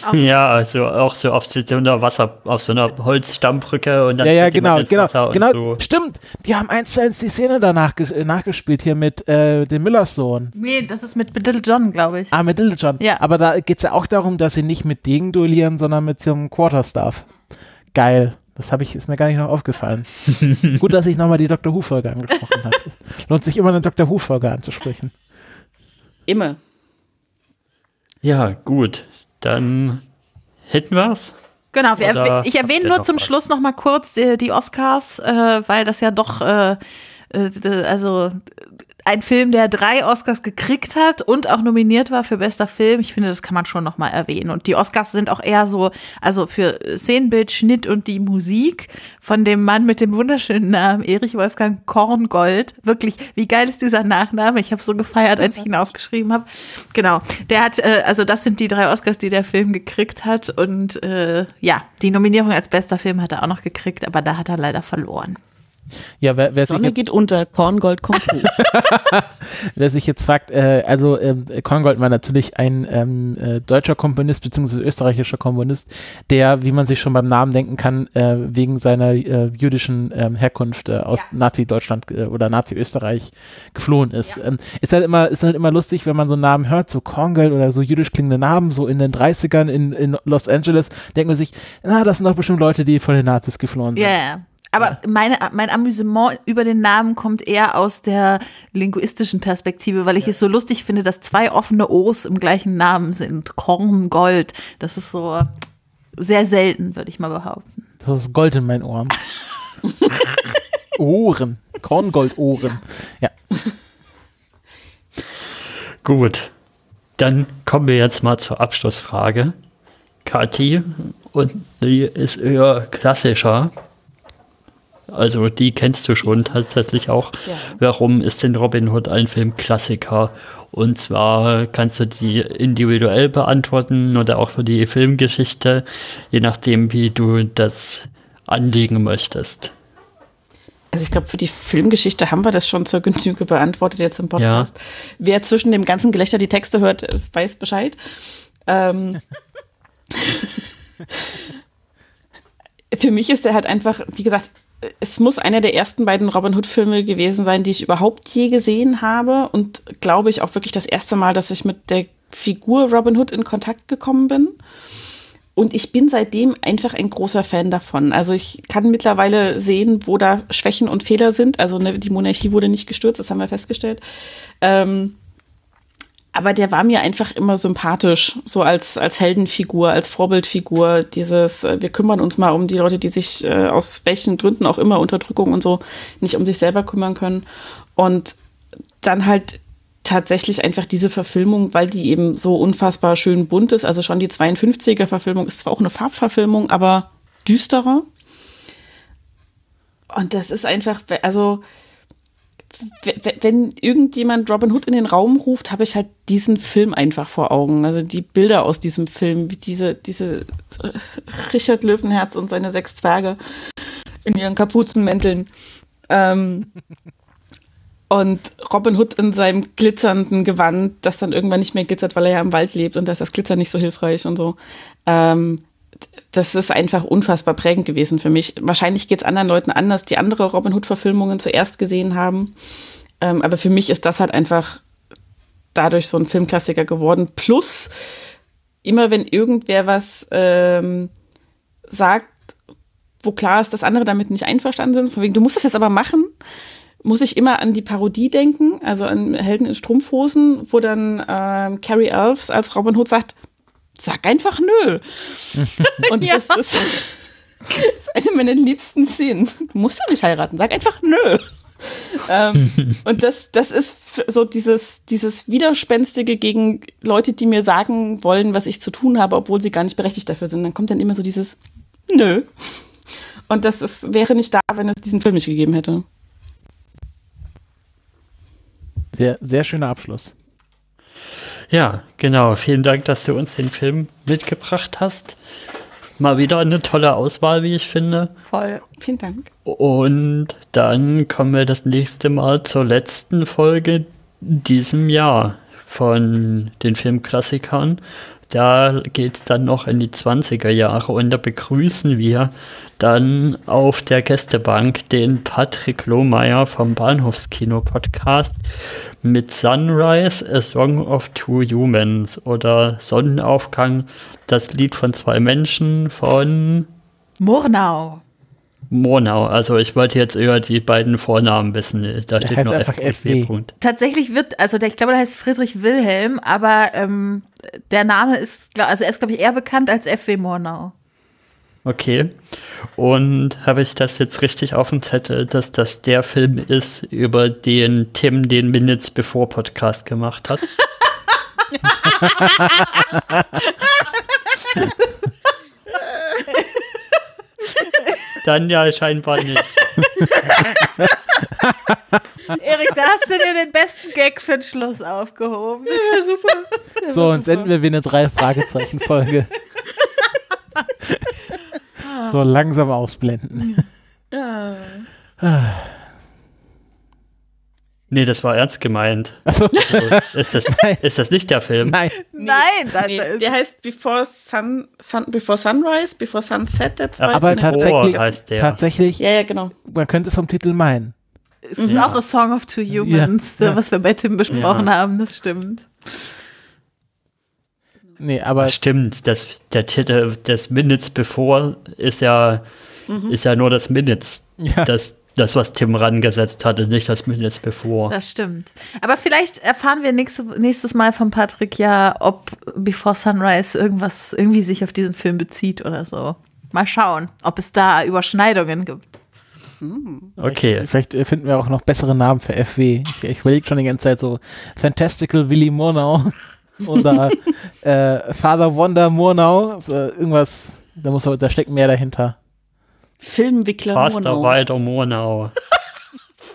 Ja, also auch so auf so einer Wasser, auf so einer Holzstammbrücke und dann Ja, ja, genau, ins genau, Wasser und genau. So. Stimmt, die haben eins zu eins die Szene danach äh, nachgespielt hier mit äh, dem Müllers Sohn. Nee, das ist mit Little John, glaube ich. Ah, mit Little John. Ja. Aber da geht es ja auch darum, dass sie nicht mit Degen duellieren, sondern mit so einem Quarterstaff. Geil. Das habe ich, ist mir gar nicht noch aufgefallen. Gut, dass ich nochmal die Dr. Who-Folge angesprochen habe. Lohnt sich immer eine Dr. Who-Folge anzusprechen. Immer. Ja, gut. Dann hätten wir's. Genau, wir, erwäh- ich erwähne nur zum was? Schluss noch mal kurz äh, die Oscars, äh, weil das ja doch äh, äh, also ein Film, der drei Oscars gekriegt hat und auch nominiert war für bester Film. Ich finde, das kann man schon noch mal erwähnen. Und die Oscars sind auch eher so, also für Szenenbild, Schnitt und die Musik von dem Mann mit dem wunderschönen Namen Erich Wolfgang Korngold. Wirklich, wie geil ist dieser Nachname? Ich habe so gefeiert, als ich ihn aufgeschrieben habe. Genau, der hat, äh, also das sind die drei Oscars, die der Film gekriegt hat. Und äh, ja, die Nominierung als bester Film hat er auch noch gekriegt, aber da hat er leider verloren. Ja, wer, wer, sich Sonne jetzt, geht unter, Korngold kommt hoch. wer sich jetzt fragt, äh, also ähm, Korngold war natürlich ein ähm, äh, deutscher Komponist beziehungsweise österreichischer Komponist, der, wie man sich schon beim Namen denken kann, äh, wegen seiner äh, jüdischen ähm, Herkunft äh, aus Nazi-Deutschland äh, oder Nazi-Österreich geflohen ist. Ähm, ist halt immer, ist halt immer lustig, wenn man so einen Namen hört, so Korngold oder so jüdisch klingende Namen, so in den 30ern in, in Los Angeles, denkt man sich, na, das sind doch bestimmt Leute, die von den Nazis geflohen sind. Ja, ja. Aber meine, mein Amüsement über den Namen kommt eher aus der linguistischen Perspektive, weil ich es so lustig finde, dass zwei offene O's im gleichen Namen sind. Korn, Gold. Das ist so sehr selten, würde ich mal behaupten. Das ist Gold in meinen Ohren. Ohren. Korngoldohren. Ja. Gut. Dann kommen wir jetzt mal zur Abschlussfrage. Kathi, und die ist eher klassischer. Also die kennst du schon tatsächlich auch. Ja. Warum ist denn Robin Hood ein Filmklassiker? Und zwar kannst du die individuell beantworten oder auch für die Filmgeschichte, je nachdem, wie du das anlegen möchtest. Also ich glaube, für die Filmgeschichte haben wir das schon zur Genüge beantwortet jetzt im Podcast. Wer zwischen dem ganzen Gelächter die Texte hört, weiß Bescheid. Ähm, für mich ist er halt einfach, wie gesagt, es muss einer der ersten beiden Robin Hood-Filme gewesen sein, die ich überhaupt je gesehen habe und glaube ich auch wirklich das erste Mal, dass ich mit der Figur Robin Hood in Kontakt gekommen bin. Und ich bin seitdem einfach ein großer Fan davon. Also ich kann mittlerweile sehen, wo da Schwächen und Fehler sind. Also ne, die Monarchie wurde nicht gestürzt, das haben wir festgestellt. Ähm, aber der war mir einfach immer sympathisch, so als, als Heldenfigur, als Vorbildfigur. Dieses, äh, wir kümmern uns mal um die Leute, die sich äh, aus welchen Gründen auch immer, Unterdrückung und so, nicht um sich selber kümmern können. Und dann halt tatsächlich einfach diese Verfilmung, weil die eben so unfassbar schön bunt ist. Also schon die 52er Verfilmung ist zwar auch eine Farbverfilmung, aber düsterer. Und das ist einfach, also wenn irgendjemand Robin Hood in den Raum ruft, habe ich halt diesen Film einfach vor Augen. Also die Bilder aus diesem Film, diese, diese äh, Richard Löwenherz und seine sechs Zwerge in ihren Kapuzenmänteln. Ähm, und Robin Hood in seinem glitzernden Gewand, das dann irgendwann nicht mehr glitzert, weil er ja im Wald lebt und da ist das Glitzern nicht so hilfreich und so. Ähm, das ist einfach unfassbar prägend gewesen für mich. Wahrscheinlich geht es anderen Leuten anders, die andere Robin Hood-Verfilmungen zuerst gesehen haben. Ähm, aber für mich ist das halt einfach dadurch so ein Filmklassiker geworden. Plus, immer wenn irgendwer was ähm, sagt, wo klar ist, dass andere damit nicht einverstanden sind, von wegen, du musst das jetzt aber machen, muss ich immer an die Parodie denken, also an Helden in Strumpfhosen, wo dann ähm, Carrie Elves als Robin Hood sagt, sag einfach nö. Und Ja. das ist, ist eine meiner liebsten Szenen. Du musst ja nicht heiraten, sag einfach nö. ähm, und das, das ist so dieses, dieses Widerspenstige gegen Leute, die mir sagen wollen, was ich zu tun habe, obwohl sie gar nicht berechtigt dafür sind. Dann kommt dann immer so dieses Nö. Und das ist, wäre nicht da, wenn es diesen Film nicht gegeben hätte. Sehr, sehr schöner Abschluss. Ja, genau. Vielen Dank, dass du uns den Film mitgebracht hast. Mal wieder eine tolle Auswahl, wie ich finde. Voll. Vielen Dank. Und dann kommen wir das nächste Mal zur letzten Folge diesem Jahr von den Filmklassikern. Da geht es dann noch in die 20er Jahre und da begrüßen wir dann auf der Gästebank den Patrick Lohmeier vom Bahnhofskino-Podcast mit Sunrise, A Song of Two Humans oder Sonnenaufgang, das Lied von zwei Menschen von Murnau. Monau. Also ich wollte jetzt über die beiden Vornamen wissen. Da Der steht heißt nur einfach FW. FW. Tatsächlich wird, also der, ich glaube, der heißt Friedrich Wilhelm, aber ähm, der Name ist, also er ist, glaube ich, eher bekannt als F.W. Murnau. Okay. Und habe ich das jetzt richtig auf dem Zettel, dass das der Film ist, über den Tim den Minutes Before Podcast gemacht hat? Dann ja scheinbar nicht. Erik, da hast du dir den besten Gag für den Schluss aufgehoben. Ja, super. So, und enden wir wie eine Drei-Fragezeichen-Folge. so, langsam ausblenden. Nee, das war ernst gemeint. Also, ist, das, ist das nicht der Film? nein. Nein, das Nee, ist, der heißt Before, Sun, Sun, Before Sunrise, Before Sunset, der zweite. Aber tatsächlich, heißt der. tatsächlich, Ja, ja, genau. man könnte es vom Titel meinen. es ist auch a Song of Two Humans, Ja, ja. was wir bei Tim besprochen haben, das stimmt. Nee, aber Stimmt, das, der Titel des Minutes Before ist ja, ist ja nur das Minutes. Ja. Das, das, was Tim rangesetzt hatte, nicht das Minutes Before. Das stimmt. Aber vielleicht erfahren wir nächste, nächstes Mal von Patrick ja, ob Before Sunrise irgendwas irgendwie sich auf diesen Film bezieht oder so. Mal schauen, ob es da Überschneidungen gibt. Okay. vielleicht äh, finden wir auch noch bessere Namen für FW. Ich, ich überlege schon die ganze Zeit so Fantastical Willy Murnau oder äh, Father Wonder Murnau. So, irgendwas, da, muss, aber- da steckt mehr dahinter. Filmwickler Faster, Mono. weiter, Monau.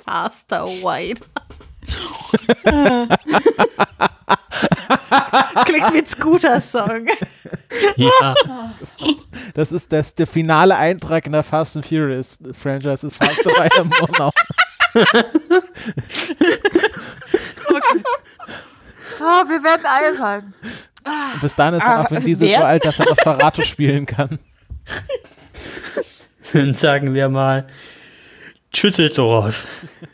Faster White. Klingt wie ein Scooter-Song. Ja, Das ist das, der finale Eintrag in der Fast and Furious Franchise ist Faster Rider Murnau. Oh, wir werden albern. Bis dahin ist dann Ah, auch Vin Diesel wer? so alt, dass er das Verrato spielen kann. dann sagen wir mal Tschüsseldorf.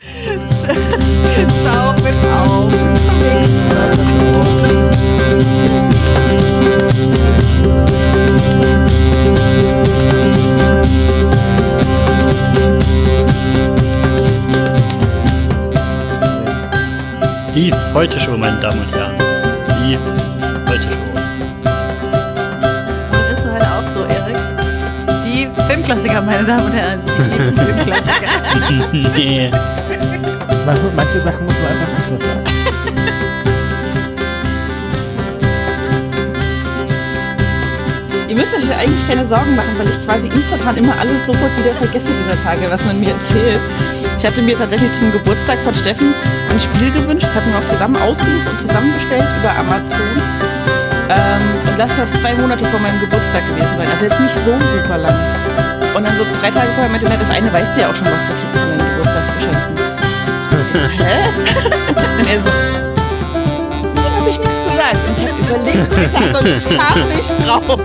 Ciao, mit auf. Bis zum nächsten Mal. Die heute schon, meine Damen und Herren. Die Filmklassiker, meine Damen und Herren. Filmklassiker. nee. Manche, Sachen muss man einfach mehr sagen. Ihr müsst euch eigentlich keine Sorgen machen, weil ich quasi instantan immer alles sofort wieder vergesse dieser Tage, was man mir erzählt. Ich hatte mir tatsächlich zum Geburtstag von Steffen ein Spiel gewünscht. Das hatten wir auch zusammen ausgesucht und zusammengestellt über Amazon. Ähm, und lass das zwei Monate vor meinem Geburtstag gewesen sein. Also jetzt nicht so super lang. Und dann so drei Tage vorher meinte er, das eine weißt du ja auch schon, was du kriegst von deinen Geburtstagsgeschenken. Hä? und er so, dann habe ich nichts gesagt. Und ich habe überlegt, drei Tage und ich kam nicht drauf.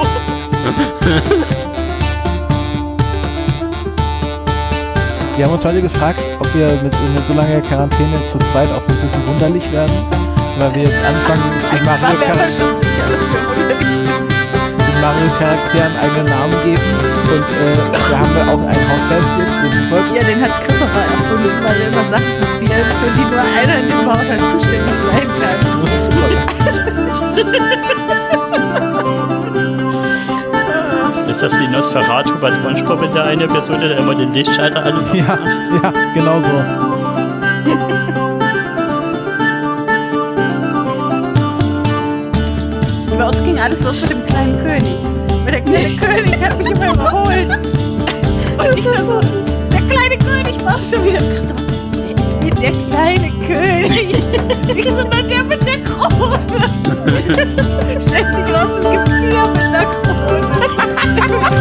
Wir haben uns heute gefragt, ob wir mit, mit so langer Quarantäne zu zweit auch so ein bisschen wunderlich werden. Weil wir jetzt anfangen, den Waren wir Mario-Charakteren eigene Namen geben. Und äh, wir haben ja auch einen Hausgeist jetzt, den Volk. Ja, den hat Christopher erfunden, weil immer Sachen passieren, für die nur einer in diesem Haushalt zuständig sein kann. Ist das wie Nosferatu bei Spongebob in der einen Episode, der immer den Lichtschalter an? Ja, ja, genau so. Alles los mit dem kleinen König. Weil der kleine König hat mich immer überholt. Und ich war so, der kleine König war schon wieder. Und Christopher, wer ist denn der kleine König? Ich so, na der mit der Krone. Stellt sich raus, es gibt vier mit einer Krone.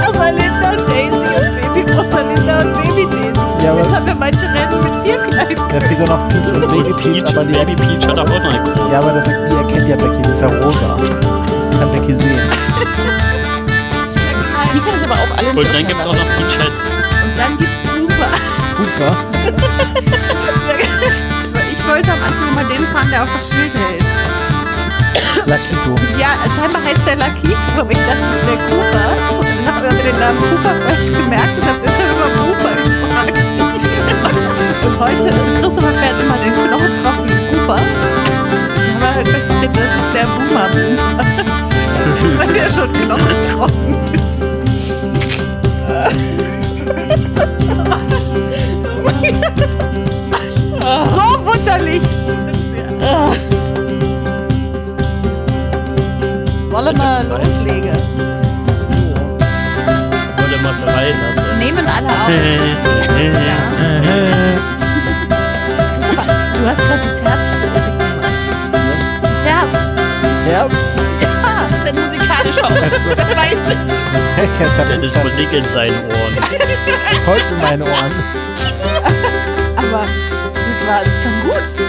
Rosalinda und Daisy und Baby Rosalinda und Baby Daisy. Ja, Jetzt haben wir manche Rennen mit vier kleinen Da fehlt doch noch Peach und Baby Peach, aber die, Baby Peach hat auch noch eine Krone. ja, aber das, die erkennt ja Becky, das ist ja rosa. Kann Becky sehen. Die kann ich aber auch alle Und dann gibt es auch noch Peach. Und dann gibt's Cooper. Super. Ich wollte am Anfang mal den fahren, der auch das Schild hält. Lakito. Ja, scheinbar heißt der Lakito, aber ich dachte, das wäre Cooper. Und dann haben wir den Namen Cooper falsch gemerkt und habe deshalb immer Cooper gefragt. Und heute, also Christopher fährt immer den knochentrockenen Cooper. Da haben wir halt festgestellt, das ist der Boomer Boomer. Weil der schon knochentrocken ist. so wunderlich. Wollen wir loslegen? Wollte mal verreisen. Nehmen alle auf. Christopher, du hast gerade die Terbstelle gemacht. Terb. Terz. Ja, das ist ein musikalischer Ort. Das weiß ich. Dann ist Musik in seinen Ohren. Holz in meinen Ohren. Aber das war, das klang gut.